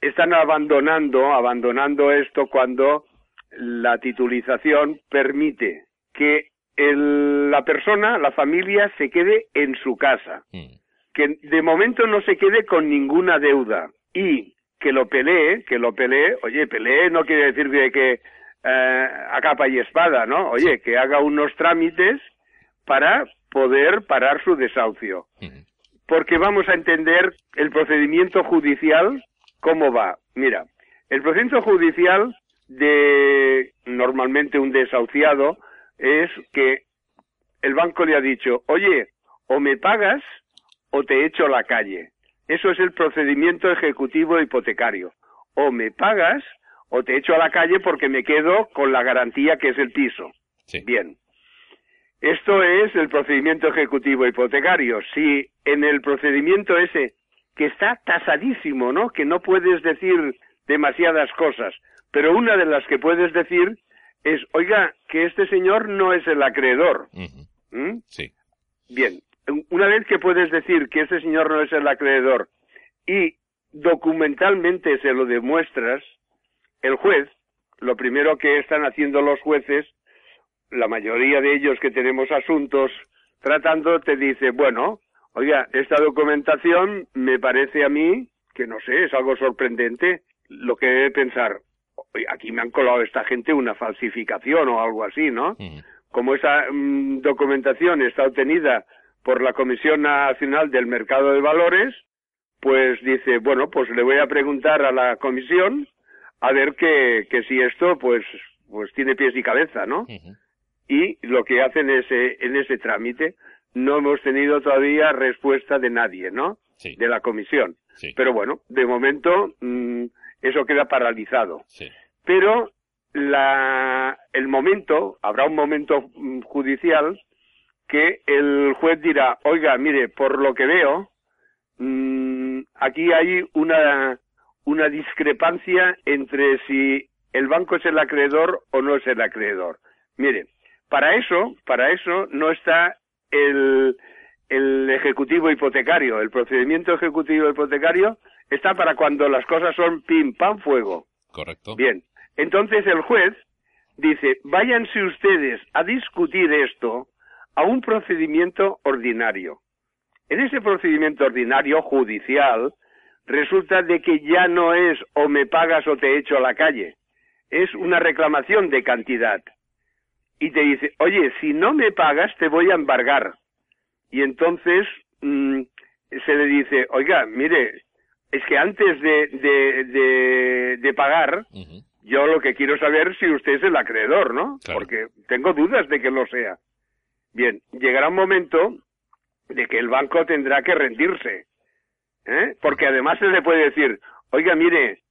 están abandonando, abandonando esto cuando la titulización permite que el- la persona, la familia, se quede en su casa Mm. que de momento no se quede con ninguna deuda y que lo pelee, que lo pelee, oye, pelee no quiere decir que, que eh, a capa y espada, ¿no? Oye, que haga unos trámites para poder parar su desahucio. Ujú. Porque vamos a entender el procedimiento judicial, cómo va. Mira, el procedimiento judicial de normalmente un desahuciado es que el banco le ha dicho, oye, o me pagas o te echo a la calle. Eso es el procedimiento ejecutivo hipotecario. O me pagas o te echo a la calle porque me quedo con la garantía que es el piso. Sí. Bien. Esto es el procedimiento ejecutivo hipotecario. Si en el procedimiento ese, que está tasadísimo, ¿no? Que no puedes decir demasiadas cosas, pero una de las que puedes decir es, oiga, que este señor no es el acreedor. ¿Mm? Sí. Bien, una vez que puedes decir que ese señor no es el acreedor y documentalmente se lo demuestras, el juez, lo primero que están haciendo los jueces, la mayoría de ellos que tenemos asuntos tratando, te dice, bueno, oiga, esta documentación me parece a mí que no sé, es algo sorprendente lo que debe pensar, "Oye, aquí me han colado esta gente una falsificación o algo así, ¿no? Como esa mm, documentación está obtenida por la Comisión Nacional del Mercado de Valores, pues dice, bueno, pues le voy a preguntar a la comisión a ver que, que si esto pues pues tiene pies y cabeza, ¿no? Y lo que hacen ese, en ese trámite, no hemos tenido todavía respuesta de nadie, ¿no? Sí. De la comisión. Sí. Pero bueno, de momento mm, eso queda paralizado Sí. pero la, el momento, habrá un momento mm, judicial que el juez dirá, oiga, mire, por lo que veo, mm, aquí hay una, una discrepancia entre si el banco es el acreedor o no es el acreedor. Mire, para eso, para eso no está el, el ejecutivo hipotecario, el procedimiento ejecutivo hipotecario está para cuando las cosas son pim, pam, fuego. Correcto. Bien, entonces el juez dice, váyanse ustedes a discutir esto a un procedimiento ordinario. En ese procedimiento ordinario judicial resulta de que ya no es o me pagas o te echo a la calle, es una reclamación de cantidad. Y te dice, oye, si no me pagas te voy a embargar. Y entonces mm, se le dice, oiga, mire, es que antes de, de, de, de pagar, yo lo que quiero saber es si usted es el acreedor, ¿no? Claro. Porque tengo dudas de que lo sea. Bien, llegará un momento de que el banco tendrá que rendirse. ¿eh? Porque además se le puede decir, oiga, mire,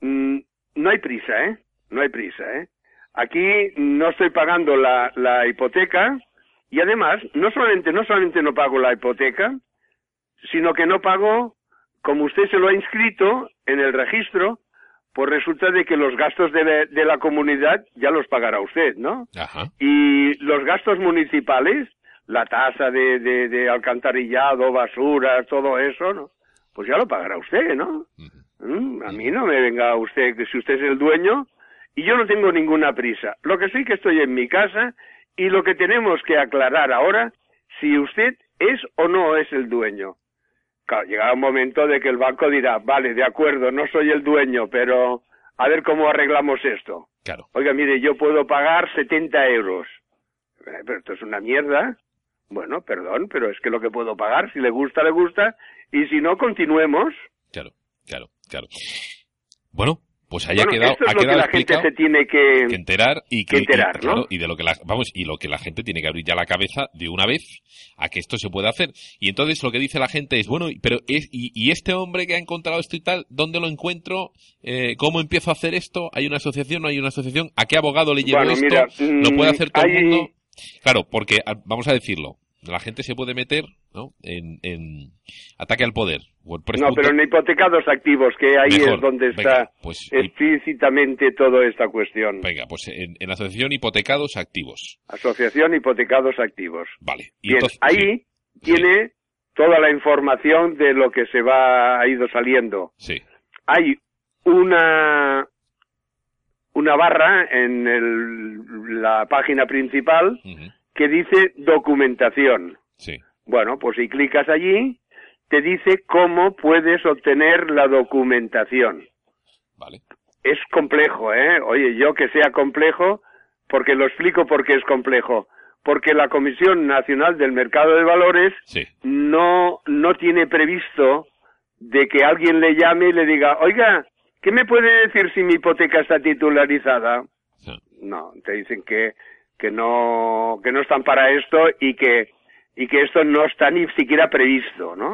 mm, no hay prisa, ¿eh? No hay prisa, ¿eh? Aquí no estoy pagando la, la hipoteca y además no solamente no solamente no pago la hipoteca, sino que no pago como usted se lo ha inscrito en el registro, pues resulta de que los gastos de, de la comunidad ya los pagará usted, ¿no? Ajá. Y los gastos municipales, la tasa de, de, de alcantarillado, basura, todo eso, ¿no? Pues ya lo pagará usted, ¿no? Mm, A mí no me venga usted, que si usted es el dueño, y yo no tengo ninguna prisa. Lo que sí que estoy en mi casa, y lo que tenemos que aclarar ahora, si usted es o no es el dueño. Claro, llegará un momento de que el banco dirá, vale, de acuerdo, no soy el dueño, pero a ver cómo arreglamos esto. Claro. Oiga, mire, yo puedo pagar 70 euros. Eh, Pero esto es una mierda. Bueno, perdón, pero es que lo que puedo pagar, si le gusta, le gusta, y si no, continuemos. Claro, claro, claro. Bueno, pues ahí bueno, ha quedado, esto es ha lo que quedado la gente explicado se tiene que... que enterar y que que, enterar, y, claro, ¿no? y de lo que la vamos y lo que la gente tiene que abrir ya la cabeza de una vez a que esto se pueda hacer. Y entonces lo que dice la gente es bueno pero es y, y este hombre que ha encontrado esto y tal dónde lo encuentro Eh, cómo empiezo a hacer esto hay una asociación no hay una asociación a qué abogado le llevo Bueno, esto mira, lo puede mm, hacer todo el mundo claro porque vamos a decirlo la gente se puede meter ¿no? en, en ataque al poder WordPress No, pero en hipotecados activos, que ahí Mejor. es donde Venga, está pues, explícitamente toda esta cuestión. venga pues en, en asociación hipotecados activos Asociación Hipotecados Activos. vale y Bien, entonces- ahí sí, tiene toda la información de lo que se va ha ido saliendo. sí Hay una una barra en el- la página principal ujú, que dice documentación. sí Bueno, pues si clicas allí, te dice cómo puedes obtener la documentación. vale Es complejo, ¿eh? Oye, yo que sea complejo, porque lo explico porque es complejo. Porque la Comisión Nacional del Mercado de Valores sí no, no tiene previsto de que alguien le llame y le diga, oiga, ¿qué me puede decir si mi hipoteca está titularizada? sí. No, te dicen que, que no, que no están para esto y que, y que esto no está ni siquiera previsto, ¿no?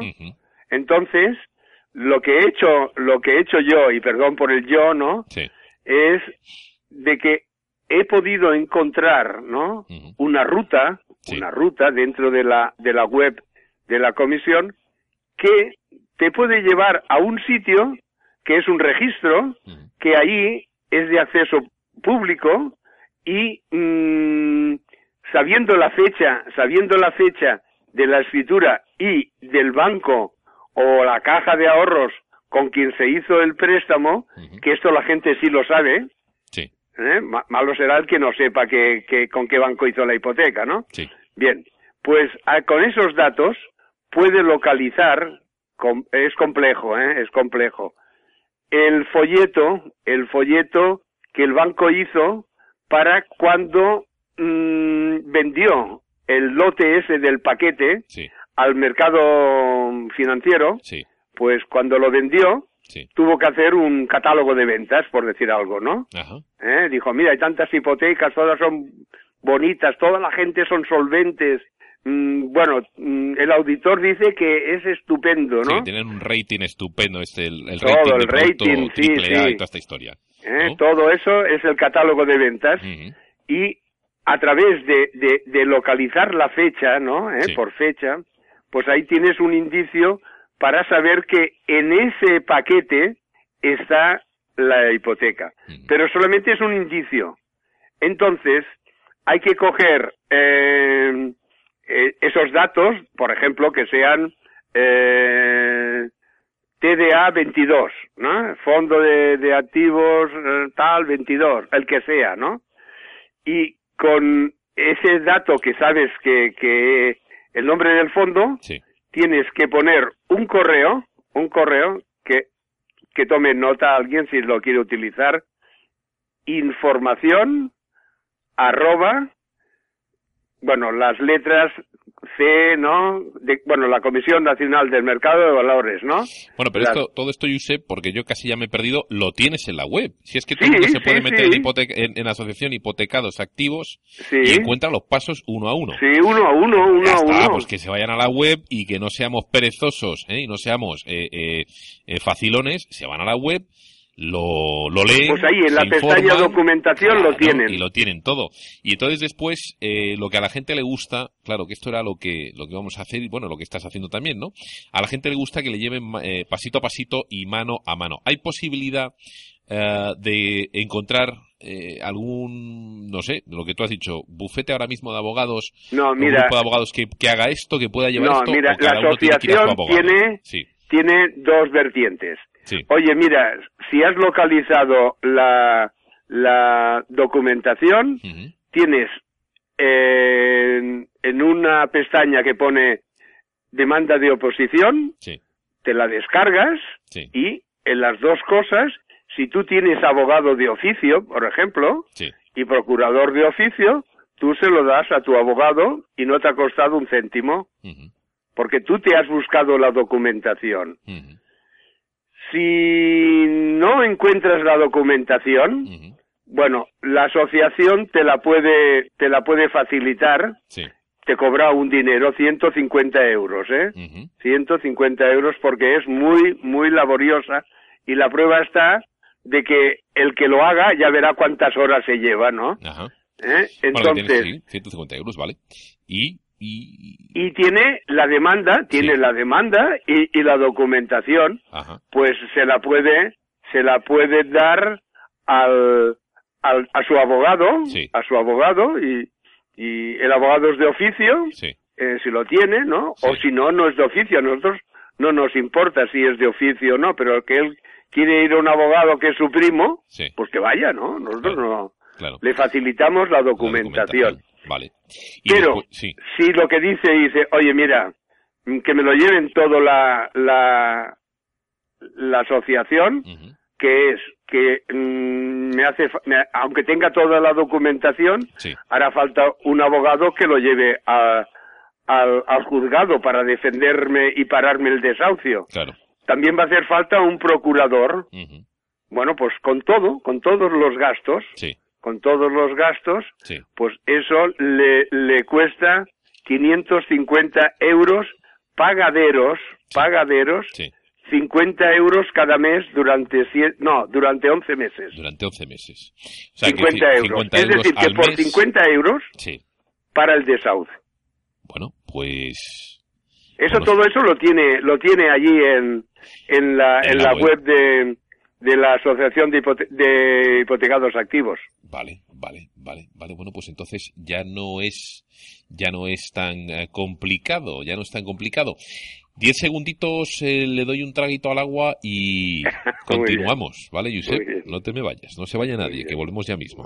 Entonces, lo que he hecho, lo que he hecho yo, y perdón por el yo, ¿no? Sí. Es de que he podido encontrar, ¿no? Una ruta, Sí. una ruta dentro de la, de la web de la comisión que te puede llevar a un sitio que es un registro, que ahí es de acceso público y mm, sabiendo la fecha, sabiendo la fecha de la escritura y del banco o la caja de ahorros con quien se hizo el préstamo, que esto la gente sí lo sabe, Sí, ¿eh? Ma- malo será el que no sepa que, que- con qué banco hizo la hipoteca, ¿no? sí. Bien, pues ah, con esos datos puede localizar, com- es complejo, ¿eh? es complejo, el folleto, el folleto que el banco hizo para cuando mm, vendió el lote ese del paquete Sí, al mercado financiero, sí, pues cuando lo vendió sí. tuvo que hacer un catálogo de ventas, por decir algo, ¿no? Ajá. ¿eh? Dijo, mira, hay tantas hipotecas, todas son bonitas, toda la gente son solventes. Mm, bueno, mm, el auditor dice que es estupendo, ¿no? Sí, tienen un rating estupendo, este, el, el Todo, rating el de rating, sí, sí. y toda esta historia. ¿Eh? Todo eso es el catálogo de ventas y a través de, de, de localizar la fecha, ¿no? ¿Eh? Sí. Por fecha, pues ahí tienes un indicio para saber que en ese paquete está la hipoteca. Pero solamente es un indicio. Entonces, hay que coger eh, eh, esos datos, por ejemplo, que sean eh, TDA 22, ¿no? Fondo de, de activos eh, tal 22, el que sea, ¿no? Y con ese dato que sabes que, que el nombre del fondo, Sí, tienes que poner un correo, un correo que, que tome nota alguien si lo quiere utilizar, información arroba bueno, las letras C, ¿no? De, bueno, la Comisión Nacional del Mercado de Valores, ¿no? Bueno, pero Las- esto, todo esto, Josep, porque yo casi ya me he perdido, lo tienes en la web. Si es que todo Sí, mundo se puede meter sí. en, en, en asociación hipotecados activos Sí. y encuentra los pasos uno a uno. Sí, uno a uno, uno Ya a está, uno. pues que se vayan a la web y que no seamos perezosos ¿eh? y no seamos eh, eh, eh, facilones, se van a la web, lo, lo leen. Pues ahí, en la pestaña documentación lo tienen. Y lo tienen todo. Y entonces después, eh, lo que a la gente le gusta, claro que esto era lo que, lo que vamos a hacer y bueno, lo que estás haciendo también, ¿no? A la gente le gusta que le lleven eh, pasito a pasito y mano a mano. ¿Hay posibilidad eh, de encontrar eh, algún, no sé, lo que tú has dicho, bufete ahora mismo de abogados No, un mira, grupo de abogados que, que haga esto, que pueda llevar No, esto, mira, o cada la uno tiene que ir a su asociación abogado? tiene- Sí, tiene dos vertientes. Sí, Oye, mira, si has localizado la, la documentación, tienes en, en una pestaña que pone demanda de oposición, sí, te la descargas sí, y en las dos cosas, si tú tienes abogado de oficio, por ejemplo, sí, y procurador de oficio, tú se lo das a tu abogado y no te ha costado un céntimo, porque tú te has buscado la documentación. Si no encuentras la documentación, bueno, la asociación te la puede, te la puede facilitar, sí, te cobra un dinero, 150 euros, ¿eh? ujú, 150 euros porque es muy, muy laboriosa y la prueba está de que el que lo haga ya verá cuántas horas se lleva, ¿no? ajá. ¿Eh? Bueno, Entonces, tienes, sí, 150 euros, ¿vale? Y, y, y tiene la demanda, tiene Sí. la demanda y, y la documentación, ajá, pues se la puede, se la puede dar al, al- a su abogado, Sí. a su abogado y, y el abogado es de oficio, sí, eh, si lo tiene, ¿no? O si no, no es de oficio. A nosotros no nos importa si es de oficio o no, pero el que él quiere ir a un abogado que es su primo, pues que vaya, ¿no? Nosotros Claro. no. claro. Le facilitamos la La documentación. Vale. Y Pero, después- sí, si lo que dice, dice, oye, mira, mm, que me lo lleven todo la, la, la asociación, que es que mm, me hace, me- aunque tenga toda la documentación, sí, hará falta un abogado que lo lleve a- al, al juzgado para defenderme y pararme el desahucio. claro. También va a hacer falta un procurador, bueno, pues con todo, con todos los gastos, Sí, con todos los gastos, sí, pues eso le, le cuesta 550 euros pagaderos, pagaderos, sí. 50 euros cada mes durante cien- no, durante 11 meses. Durante 11 meses. O sea, que 50 ci- euros. 50 es decir, que por mes- 50 euros Sí. para el desahucio. Bueno, pues... Eso todo eso lo tiene lo tiene allí en en la En en la la, web. web, de de la Asociación de, Hipote- de Hipotecados Activos. Vale, vale, vale, vale. Bueno, pues entonces ya no es, ya no es tan eh, complicado, ya no es tan complicado. Diez segunditos, eh, le doy un traguito al agua y continuamos, ¿vale, Josep? No te me vayas, no se vaya nadie, que volvemos ya mismo.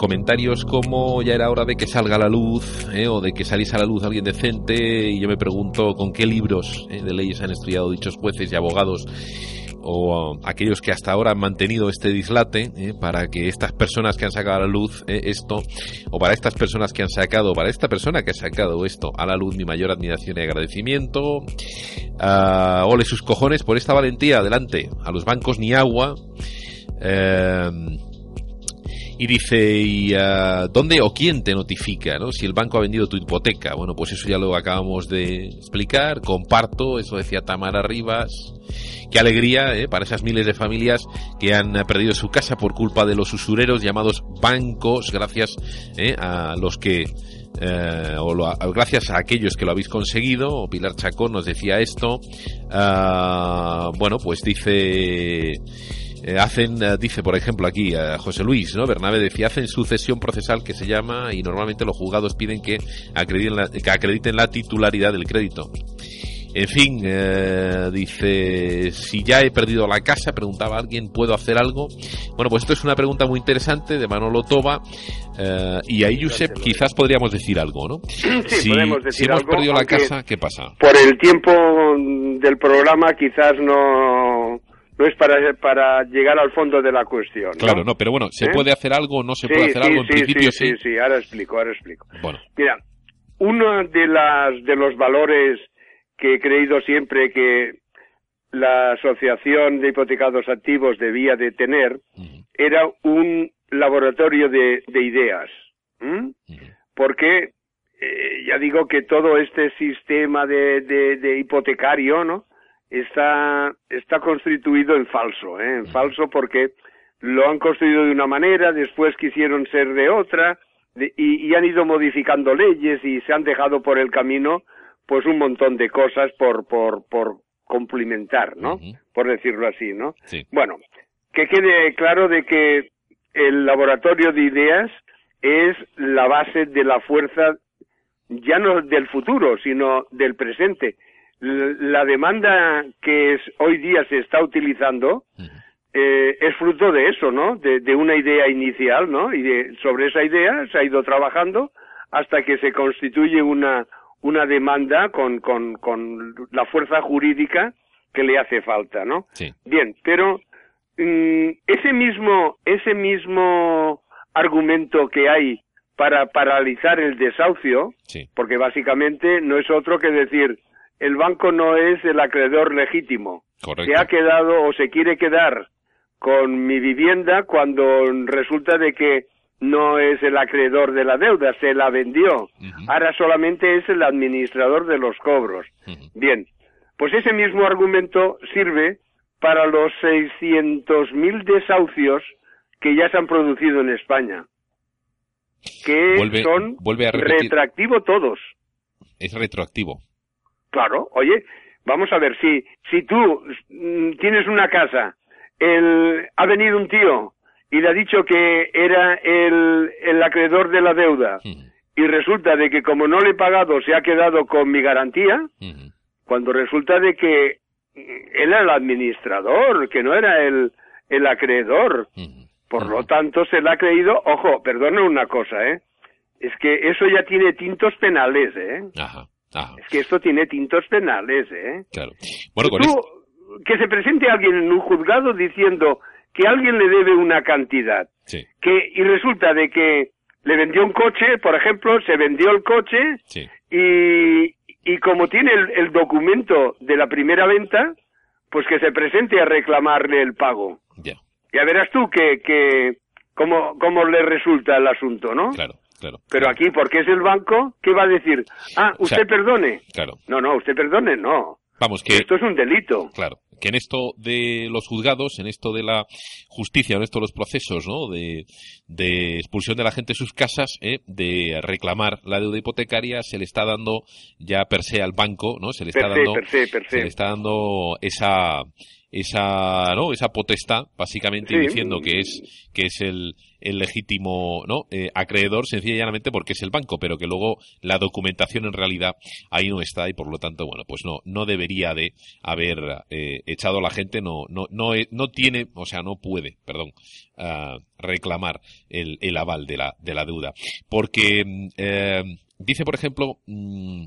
Comentarios como ya era hora de que salga a la luz, ¿eh? o de que saliese a la luz alguien decente, y yo me pregunto con qué libros ¿eh? de leyes han estudiado dichos jueces y abogados, o uh, aquellos que hasta ahora han mantenido este dislate, ¿eh? para que estas personas que han sacado a la luz ¿eh? esto, o para estas personas que han sacado, para esta persona que ha sacado esto a la luz, mi mayor admiración y agradecimiento. Ah, ole sus cojones por esta valentía, adelante, a los bancos ni agua. Eh, y dice, ¿y ah, dónde o quién te notifica, no? Si el banco ha vendido tu hipoteca. Bueno, pues eso ya lo acabamos de explicar. Comparto, eso decía Tamara Rivas. Qué alegría ¿eh? para esas miles de familias que han perdido su casa por culpa de los usureros llamados bancos, gracias ¿eh? a los que eh, o lo- gracias a aquellos que lo habéis conseguido. Pilar Chacón nos decía esto. Ah, bueno, pues dice eh, hacen, eh, dice por ejemplo aquí eh, José Luis, ¿no? Bernabé decía, hacen sucesión procesal que se llama y normalmente los juzgados piden que acrediten la, que acrediten la titularidad del crédito. En fin, eh, dice, si ya he perdido la casa, preguntaba alguien, ¿puedo hacer algo? Bueno, pues esto es una pregunta muy interesante de Manolo Toba y ahí, Josep, quizás podríamos decir algo, ¿no? Sí, si, podemos decir si hemos algo, perdido la casa, ¿qué pasa? Por el tiempo del programa quizás no, no es para, para llegar al fondo de la cuestión. ¿no? Claro, no, pero bueno, ¿se ¿Eh? puede hacer algo o no se Sí, puede hacer sí, algo? En sí, principio sí, sí, sí, ahora explico, ahora explico. Bueno, Mira, uno de las de los valores que he creído siempre que la Asociación de Hipotecados Activos debía de tener era un laboratorio de, de ideas. Porque eh, ya digo que todo este sistema de, de, de hipotecario, ¿no? Está, está constituido en falso, ¿eh? En falso porque lo han construido de una manera, después quisieron ser de otra, de- y, y han ido modificando leyes y se han dejado por el camino, pues un montón de cosas por, por, por complementar, ¿no? Por decirlo así, ¿no? sí, Bueno, que quede claro de que el laboratorio de ideas es la base de la fuerza ya no del futuro, sino del presente. La demanda que es, hoy día se está utilizando eh, es fruto de eso, ¿no? De, de una idea inicial, ¿no? Y de, sobre esa idea se ha ido trabajando hasta que se constituye una, una demanda con, con, con la fuerza jurídica que le hace falta, ¿no? sí, Bien, pero mm, ese mismo ese mismo argumento que hay para paralizar el desahucio, sí, porque básicamente no es otro que decir el banco no es el acreedor legítimo, correcto. se ha quedado o se quiere quedar con mi vivienda cuando resulta de que no es el acreedor de la deuda, se la vendió. Ahora solamente es el administrador de los cobros. Bien, pues ese mismo argumento sirve para los 600.000 desahucios que ya se han producido en España, que Vuelve- son vuelve a repetir. retroactivo todos. Es retroactivo. Claro, oye, vamos a ver, si, si tú mm, tienes una casa, el, ha venido un tío y le ha dicho que era el, el acreedor de la deuda y resulta de que como no le he pagado se ha quedado con mi garantía, cuando resulta de que él era el administrador, que no era el, el acreedor. Por lo tanto, se le ha creído, ojo, perdona una cosa, ¿eh? Es que eso ya tiene tintos penales, ¿eh? Ajá, ajá, Es que esto tiene tintos penales, ¿eh? claro. Bueno, con Tú, que se presente alguien en un juzgado diciendo que alguien le debe una cantidad, Sí, que, y resulta de que le vendió un coche, por ejemplo, se vendió el coche, sí, y, y como tiene el, el documento de la primera venta, pues que se presente a reclamarle el pago. ya, Ya verás tú que, que cómo, cómo le resulta el asunto, ¿no? claro, claro. Pero aquí, porque es el banco, ¿qué va a decir? Ah, O sea- usted perdone. Claro. No, no, usted perdone, no. Vamos, que... Esto es un delito. Claro, que en esto de los juzgados, en esto de la justicia, en esto de los procesos, ¿no? De, de expulsión de la gente de sus casas, ¿eh? de reclamar la deuda hipotecaria, se le está dando ya per se al banco, ¿no? Se le está Per se, dando, per se, per se se. le está dando esa, esa, ¿no? Esa potestad, básicamente Sí. diciendo que es, que es el, el legítimo, ¿no? Eh, acreedor, sencilla y llanamente porque es el banco, pero que luego la documentación en realidad ahí no está y por lo tanto, bueno, pues no, no debería de haber eh, echado a la gente, no, no, no, eh, no tiene, o sea, no puede, perdón, ah, reclamar el, el aval de la, de la deuda. Porque, mm, eh, dice, por ejemplo, mm,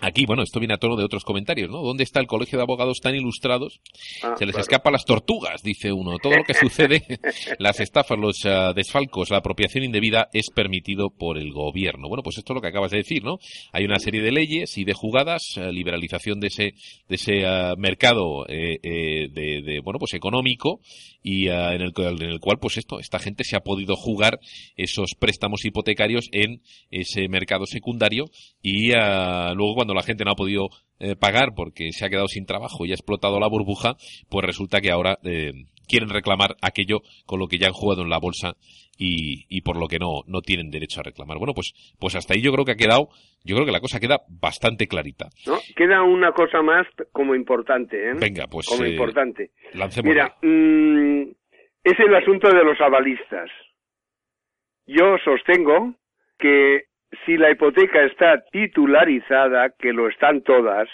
Aquí, bueno, esto viene a tono de otros comentarios, ¿no? ¿Dónde está el colegio de abogados tan ilustrados? Ah, Se les claro. escapa las tortugas, dice uno. Todo lo que sucede, las estafas, los ah, desfalcos, la apropiación indebida es permitido por el gobierno. Bueno, pues esto es lo que acabas de decir, ¿no? Hay una serie de leyes y de jugadas, ah, liberalización de ese, de ese mercado eh, eh, de, de, bueno, pues económico y en, el, cual- en el cual, pues esto, esta gente se ha podido jugar esos préstamos hipotecarios en ese mercado secundario y luego cuando la gente no ha podido eh, pagar porque se ha quedado sin trabajo y ha explotado la burbuja, pues resulta que ahora eh, quieren reclamar aquello con lo que ya han jugado en la bolsa y, y por lo que no, no tienen derecho a reclamar. Bueno, pues, pues hasta ahí yo creo que ha quedado, yo creo que la cosa queda bastante clarita. ¿No? Queda una cosa más como importante, ¿eh? Venga, pues como eh, importante. Mira, mm, es el asunto de los avalistas. Yo sostengo que si la hipoteca está titularizada, que lo están todas,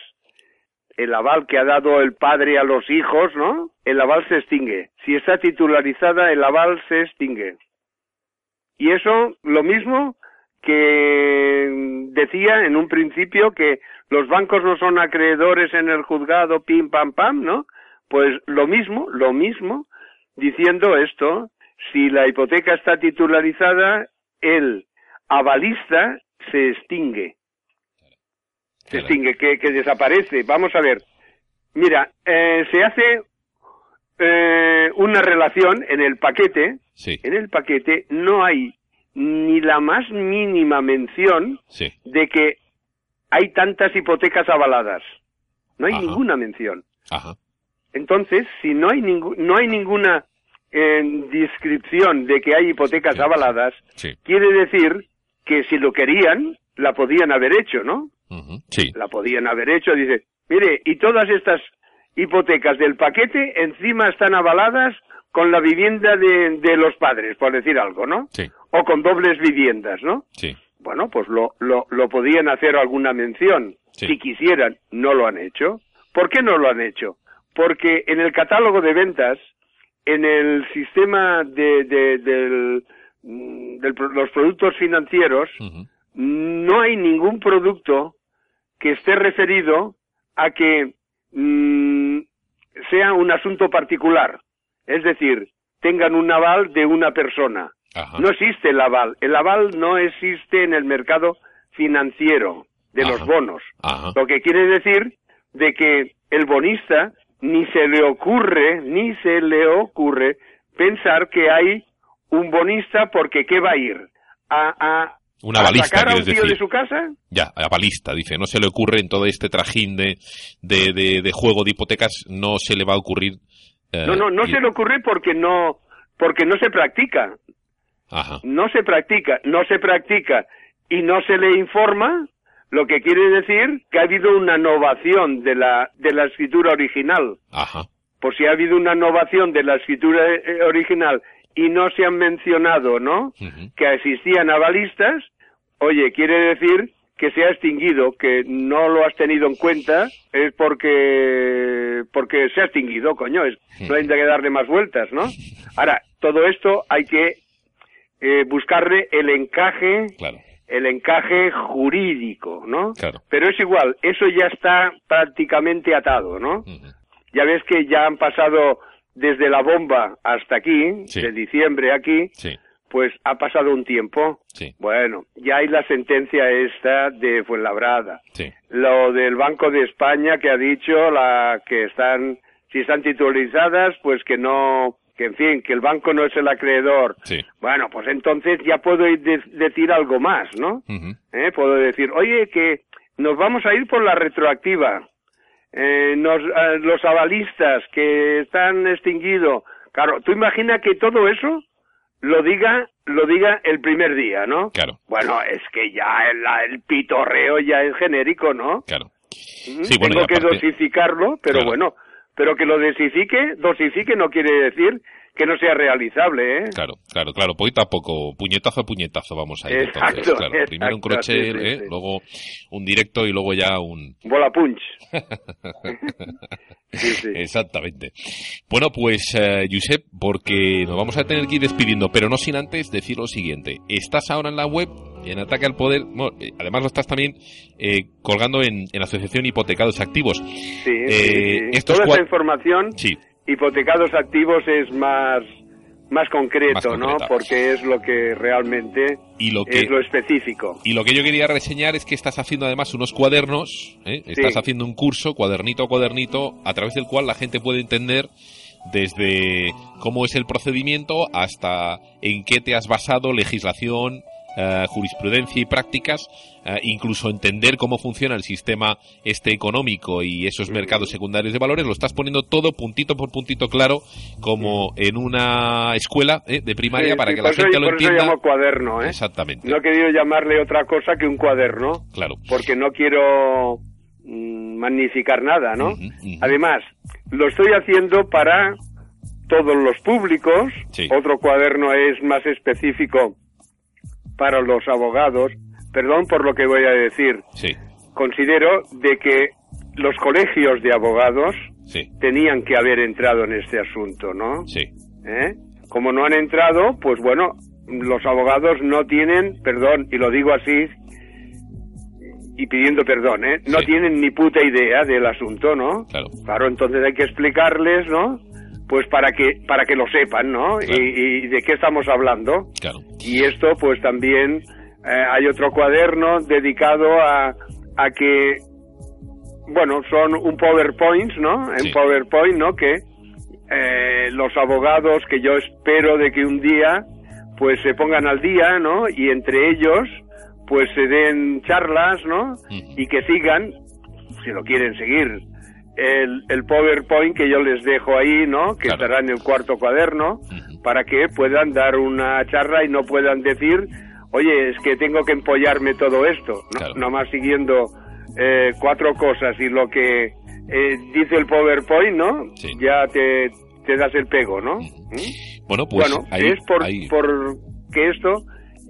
el aval que ha dado el padre a los hijos, ¿no? El aval se extingue. Si está titularizada, el aval se extingue. Y eso, lo mismo que decía en un principio que los bancos no son acreedores en el juzgado, pim, pam, pam, ¿no? Pues lo mismo, lo mismo, diciendo esto, si la hipoteca está titularizada, el avalista se extingue. Se extingue, que, que desaparece. Vamos a ver. Mira, eh, se hace eh, una relación en el paquete. Sí. En el paquete no hay ni la más mínima mención Sí. de que hay tantas hipotecas avaladas. No hay Ajá. ninguna mención. Ajá. Entonces, si no hay, no hay ninguna eh, descripción de que hay hipotecas Sí. avaladas, quiere decir que si lo querían, la podían haber hecho, ¿no? Sí. La podían haber hecho. Dice, mire, y todas estas hipotecas del paquete encima están avaladas con la vivienda de, de los padres, por decir algo, ¿no? Sí. O con dobles viviendas, ¿no? Sí. Bueno, pues lo, lo, lo podían hacer alguna mención. Sí. Si quisieran, no lo han hecho. ¿Por qué no lo han hecho? Porque en el catálogo de ventas, en el sistema de, de, del, mm, pro- los productos financieros, no hay ningún producto que esté referido a que mm, sea un asunto particular. Es decir, tengan un aval de una persona. Ajá. No existe el aval. El aval no existe en el mercado financiero de Ajá. los bonos. Ajá. Lo que quiere decir de que el bonista ni se le ocurre, ni se le ocurre pensar que hay un bonista porque ¿qué va a ir? ¿A, a, a avalista, sacar a un tío decir. de su casa? Ya, avalista, dice. No se le ocurre en todo este trajín de, de, de, de juego de hipotecas, no se le va a ocurrir. eh, No, no, no se le ocurre porque no, porque no se practica. Ajá. No se practica, no se practica y no se le informa, lo que quiere decir que ha habido una innovación de la, de la escritura original. Ajá. Por si ha habido una innovación de la escritura eh, original y no se han mencionado, ¿no? Que existían avalistas, oye, quiere decir que se ha extinguido, que no lo has tenido en cuenta, es porque, porque se ha extinguido, coño, es, no hay que darle más vueltas, ¿no? Ahora, todo esto hay que eh, buscarle el encaje, Claro. el encaje jurídico, ¿no? Claro. Pero es igual, eso ya está prácticamente atado, ¿no? Ya ves que ya han pasado desde la bomba hasta aquí, Sí. de diciembre aquí, Sí. pues ha pasado un tiempo. Sí. Bueno, ya hay la sentencia esta de Fuenlabrada. Sí. Lo del Banco de España que ha dicho la que están, si están titulizadas, pues que no, que en fin, que el banco no es el acreedor. Sí. Bueno, pues entonces ya puedo de- decir algo más, ¿no? ¿eh? Puedo decir, oye, que nos vamos a ir por la retroactiva. Eh, nos, eh, los avalistas que están extinguidos. Claro, tú imagina que todo eso lo diga, lo diga el primer día, ¿no? Claro. Bueno, es que ya el, el pitorreo ya es genérico, ¿no? Claro. Sí, bueno, Tengo que aparte- dosificarlo, pero Claro. bueno, pero que lo dosifique, dosifique no quiere decir que no sea realizable, ¿eh? Claro, claro, claro, poquito a poco, puñetazo a puñetazo vamos a ir Exacto, entonces, claro. Primero un exacto, crochet, sí, sí, ¿eh? sí. luego un directo y luego ya un... Bola punch. Sí, sí. Exactamente. Bueno, pues, eh, Josep, porque nos vamos a tener que ir despidiendo, pero no sin antes decir lo siguiente. Estás ahora en la web, en Ataque al Poder, bueno, eh, además lo estás también eh, colgando en, en Asociación Hipotecados Activos. Sí, sí, Eh, sí. estos Toda esa información, Sí, hipotecados activos, es más, más concreto, Más ¿no? Porque es lo que realmente y lo que... es lo específico. Y lo que yo quería reseñar es que estás haciendo además unos cuadernos, ¿eh? estás Sí. haciendo un curso, cuadernito a cuadernito, a través del cual la gente puede entender desde cómo es el procedimiento hasta en qué te has basado, legislación, eh, jurisprudencia y prácticas, eh, incluso entender cómo funciona el sistema este económico y esos mercados secundarios de valores, lo estás poniendo todo puntito por puntito claro, como en una escuela ¿eh? de primaria Sí, para sí, que la eso- gente lo por eso entienda. llamo cuaderno, ¿eh? Exactamente, No he querido llamarle otra cosa que un cuaderno, claro. porque no quiero mm, magnificar nada, ¿no? Además, lo estoy haciendo para todos los públicos, Sí. otro cuaderno es más específico para los abogados. Perdón por lo que voy a decir. Sí, Considero de que los colegios de abogados sí, tenían que haber entrado en este asunto, ¿no? sí. ¿Eh? Como no han entrado, pues bueno, los abogados no tienen, perdón, y lo digo así, y pidiendo perdón, ¿eh? No Sí. tienen ni puta idea del asunto, ¿no? Claro. Claro, entonces hay que explicarles, ¿no? Pues para que, para que lo sepan, ¿no? Claro. Y, y de qué estamos hablando. Claro. Y esto, pues también eh, hay otro cuaderno dedicado a, a que, bueno, son un PowerPoint, ¿no? Sí. Un PowerPoint, ¿no? Que eh, los abogados que yo espero de que un día, pues se pongan al día, ¿no? Y entre ellos, pues se den charlas, ¿no? Y que sigan, si lo quieren seguir, el, el PowerPoint que yo les dejo ahí, ¿no? Que Claro. estará en el cuarto cuaderno para que puedan dar una charla y no puedan decir, oye, es que tengo que empollarme todo esto, ¿no? Claro. nomás siguiendo eh, cuatro cosas y lo que eh, dice el PowerPoint, ¿no? Sí. Ya te, te das el pego, ¿no? ¿Mm? Bueno, pues bueno, ahí, es por, ahí- por que esto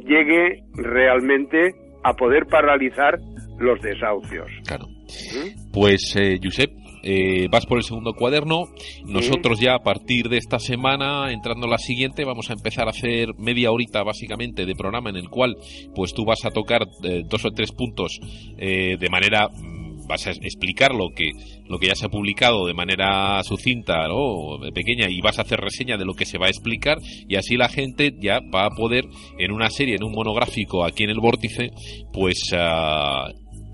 llegue realmente a poder paralizar los desahucios. Claro. ¿Mm? Pues, eh, Josep, eh, vas por el segundo cuaderno. Nosotros ya a partir de esta semana, entrando la siguiente, vamos a empezar a hacer media horita básicamente de programa en el cual pues tú vas a tocar eh, dos o tres puntos eh, de manera mm, vas a explicar lo que lo que ya se ha publicado de manera sucinta ¿no? pequeña y vas a hacer reseña de lo que se va a explicar y así la gente ya va a poder en una serie en un monográfico aquí en el vórtice pues ah,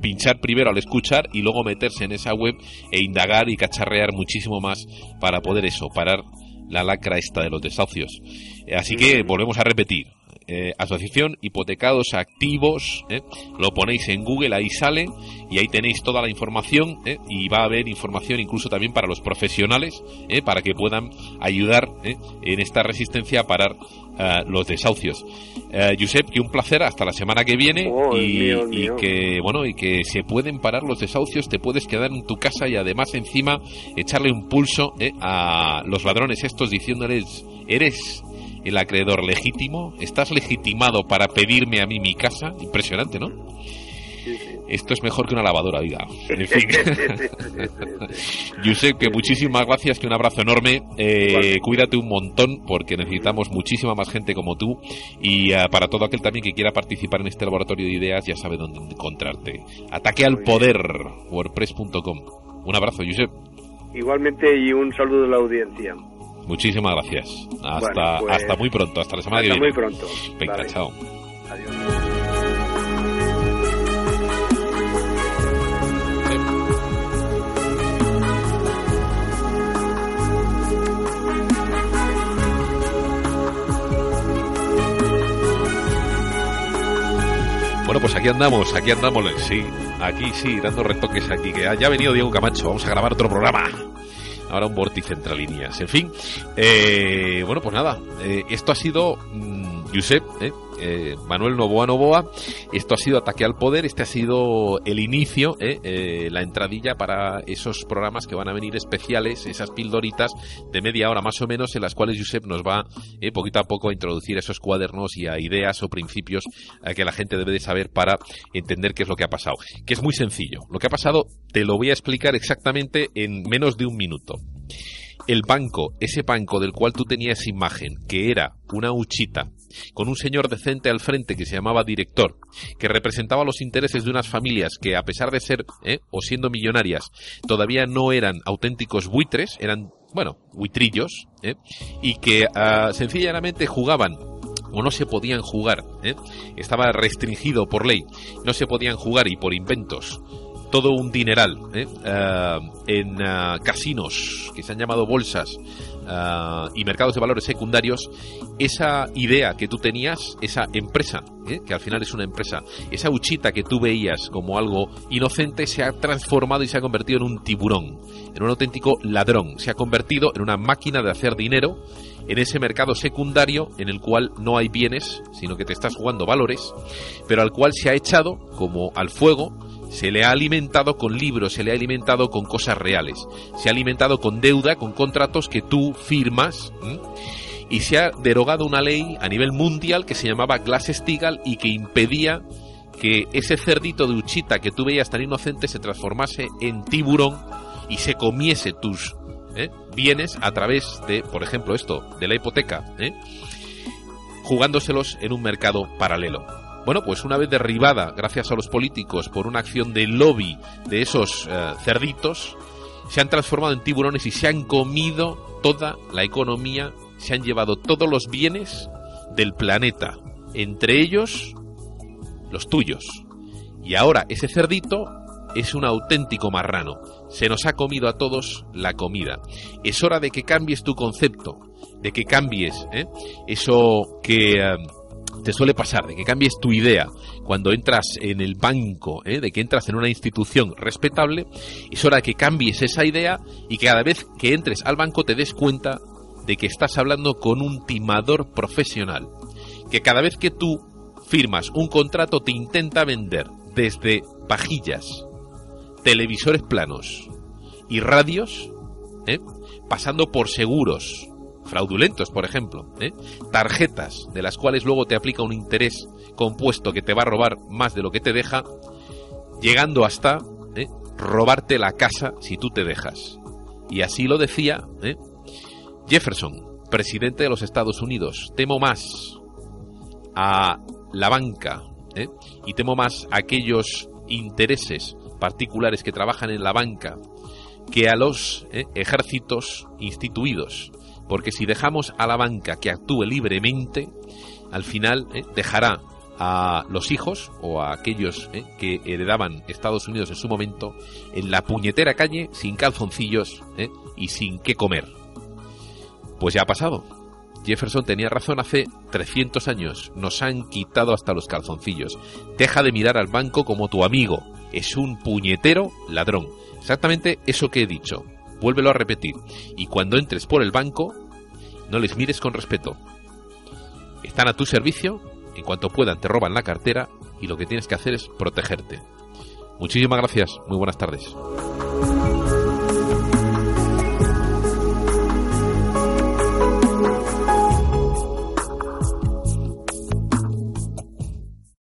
pinchar primero al escuchar y luego meterse en esa web e indagar y cacharrear muchísimo más para poder eso, parar la lacra esta de los desahucios. Eh, Así que volvemos a repetir. Eh, Asociación Hipotecados Activos, ¿eh? lo ponéis en Google, ahí sale y ahí tenéis toda la información ¿eh? y va a haber información incluso también para los profesionales para que puedan ayudar ¿eh? en esta resistencia a parar los desahucios. Josep, que un placer hasta la semana que viene Oh, y, mío, y mío. que bueno y que se pueden parar los desahucios, te puedes quedar en tu casa y además encima echarle un pulso ¿eh? a los ladrones estos diciéndoles eres el acreedor legítimo, estás legitimado para pedirme a mí mi casa, impresionante, ¿no? Esto es mejor que una lavadora, oiga. En fin. Josep, que muchísimas gracias, que un abrazo enorme. Eh, cuídate un montón porque necesitamos muchísima más gente como tú. Y eh, para todo aquel también que quiera participar en este laboratorio de ideas, ya sabe dónde encontrarte. Ataque al poder, wordpress.com. Un abrazo, Josep. Igualmente y un saludo a la audiencia. Muchísimas gracias. Hasta, Bueno, pues, hasta muy pronto, hasta la semana Hasta que muy viene. pronto. Venga, Vale. chao. Adiós. Bueno, pues aquí andamos, aquí andamos, sí, aquí sí, dando retoques aquí, que ya ha venido Diego Camacho, vamos a grabar otro programa. Ahora un vórtice entre líneas. En fin, eh, bueno, pues nada, eh, esto ha sido mm, Josep, eh, Manuel Novoa Novoa, esto ha sido Ataque al Poder, este ha sido el inicio, eh, eh, la entradilla para esos programas que van a venir especiales, esas pildoritas de media hora más o menos, en las cuales Josep nos va eh, poquito a poco a introducir esos cuadernos y a ideas o principios eh, que la gente debe de saber para entender qué es lo que ha pasado. Que es muy sencillo. Lo que ha pasado te lo voy a explicar exactamente en menos de un minuto. El banco, ese banco del cual tú tenías imagen, que era una huchita, con un señor decente al frente que se llamaba director, que representaba los intereses de unas familias que a pesar de ser ¿eh? o siendo millonarias, todavía no eran auténticos buitres, eran, bueno, buitrillos, ¿eh? y que ah, sencillamente jugaban o no se podían jugar, ¿eh? estaba restringido por ley, no se podían jugar y por inventos todo un dineral. Ah, en ah, casinos que se han llamado bolsas ah, y mercados de valores secundarios, esa idea que tú tenías, esa empresa, ¿eh? que al final es una empresa, esa huchita que tú veías como algo inocente se ha transformado y se ha convertido en un tiburón, en un auténtico ladrón, se ha convertido en una máquina de hacer dinero en ese mercado secundario en el cual no hay bienes, sino que te estás jugando valores, pero al cual se ha echado, como al fuego, se le ha alimentado con libros, se le ha alimentado con cosas reales, se ha alimentado con deuda, con contratos que tú firmas. Y se ha derogado una ley a nivel mundial que se llamaba Glass-Steagall y que impedía que ese cerdito de Uchita que tú veías tan inocente se transformase en tiburón y se comiese tus ¿eh? bienes a través de, por ejemplo, esto, de la hipoteca, ¿eh? jugándoselos en un mercado paralelo. Bueno, pues una vez derribada, gracias a los políticos, por una acción de lobby de esos eh, cerditos, se han transformado en tiburones y se han comido toda la economía, se han llevado todos los bienes del planeta, entre ellos los tuyos. Y ahora ese cerdito es un auténtico marrano. Se nos ha comido a todos la comida. Es hora de que cambies tu concepto, de que cambies ¿eh? eso que... Eh, te suele pasar, de que cambies tu idea cuando entras en el banco, ¿eh? de que entras en una institución respetable, es hora de que cambies esa idea y que cada vez que entres al banco te des cuenta de que estás hablando con un timador profesional. Que cada vez que tú firmas un contrato te intenta vender desde pajillas, televisores planos y radios, ¿eh? pasando por seguros, fraudulentos, por ejemplo, ¿eh? tarjetas de las cuales luego te aplica un interés compuesto que te va a robar más de lo que te deja, llegando hasta ¿eh? robarte la casa si tú te dejas. Y así lo decía ¿eh? Jefferson, presidente de los Estados Unidos. Temo más a la banca y temo más a aquellos intereses particulares que trabajan en la banca que a los ejércitos instituidos porque si dejamos a la banca que actúe libremente, al final eh, dejará a los hijos o a aquellos eh, que heredaban Estados Unidos en su momento en la puñetera calle sin calzoncillos eh, y sin qué comer. Pues ya ha pasado. Jefferson tenía razón hace 300 años. Nos han quitado hasta los calzoncillos. Deja de mirar al banco como tu amigo. Es un puñetero ladrón. Exactamente eso que he dicho vuélvelo a repetir. Y cuando entres por el banco, no les mires con respeto. Están a tu servicio, en cuanto puedan te roban la cartera y lo que tienes que hacer es protegerte. Muchísimas gracias, muy buenas tardes.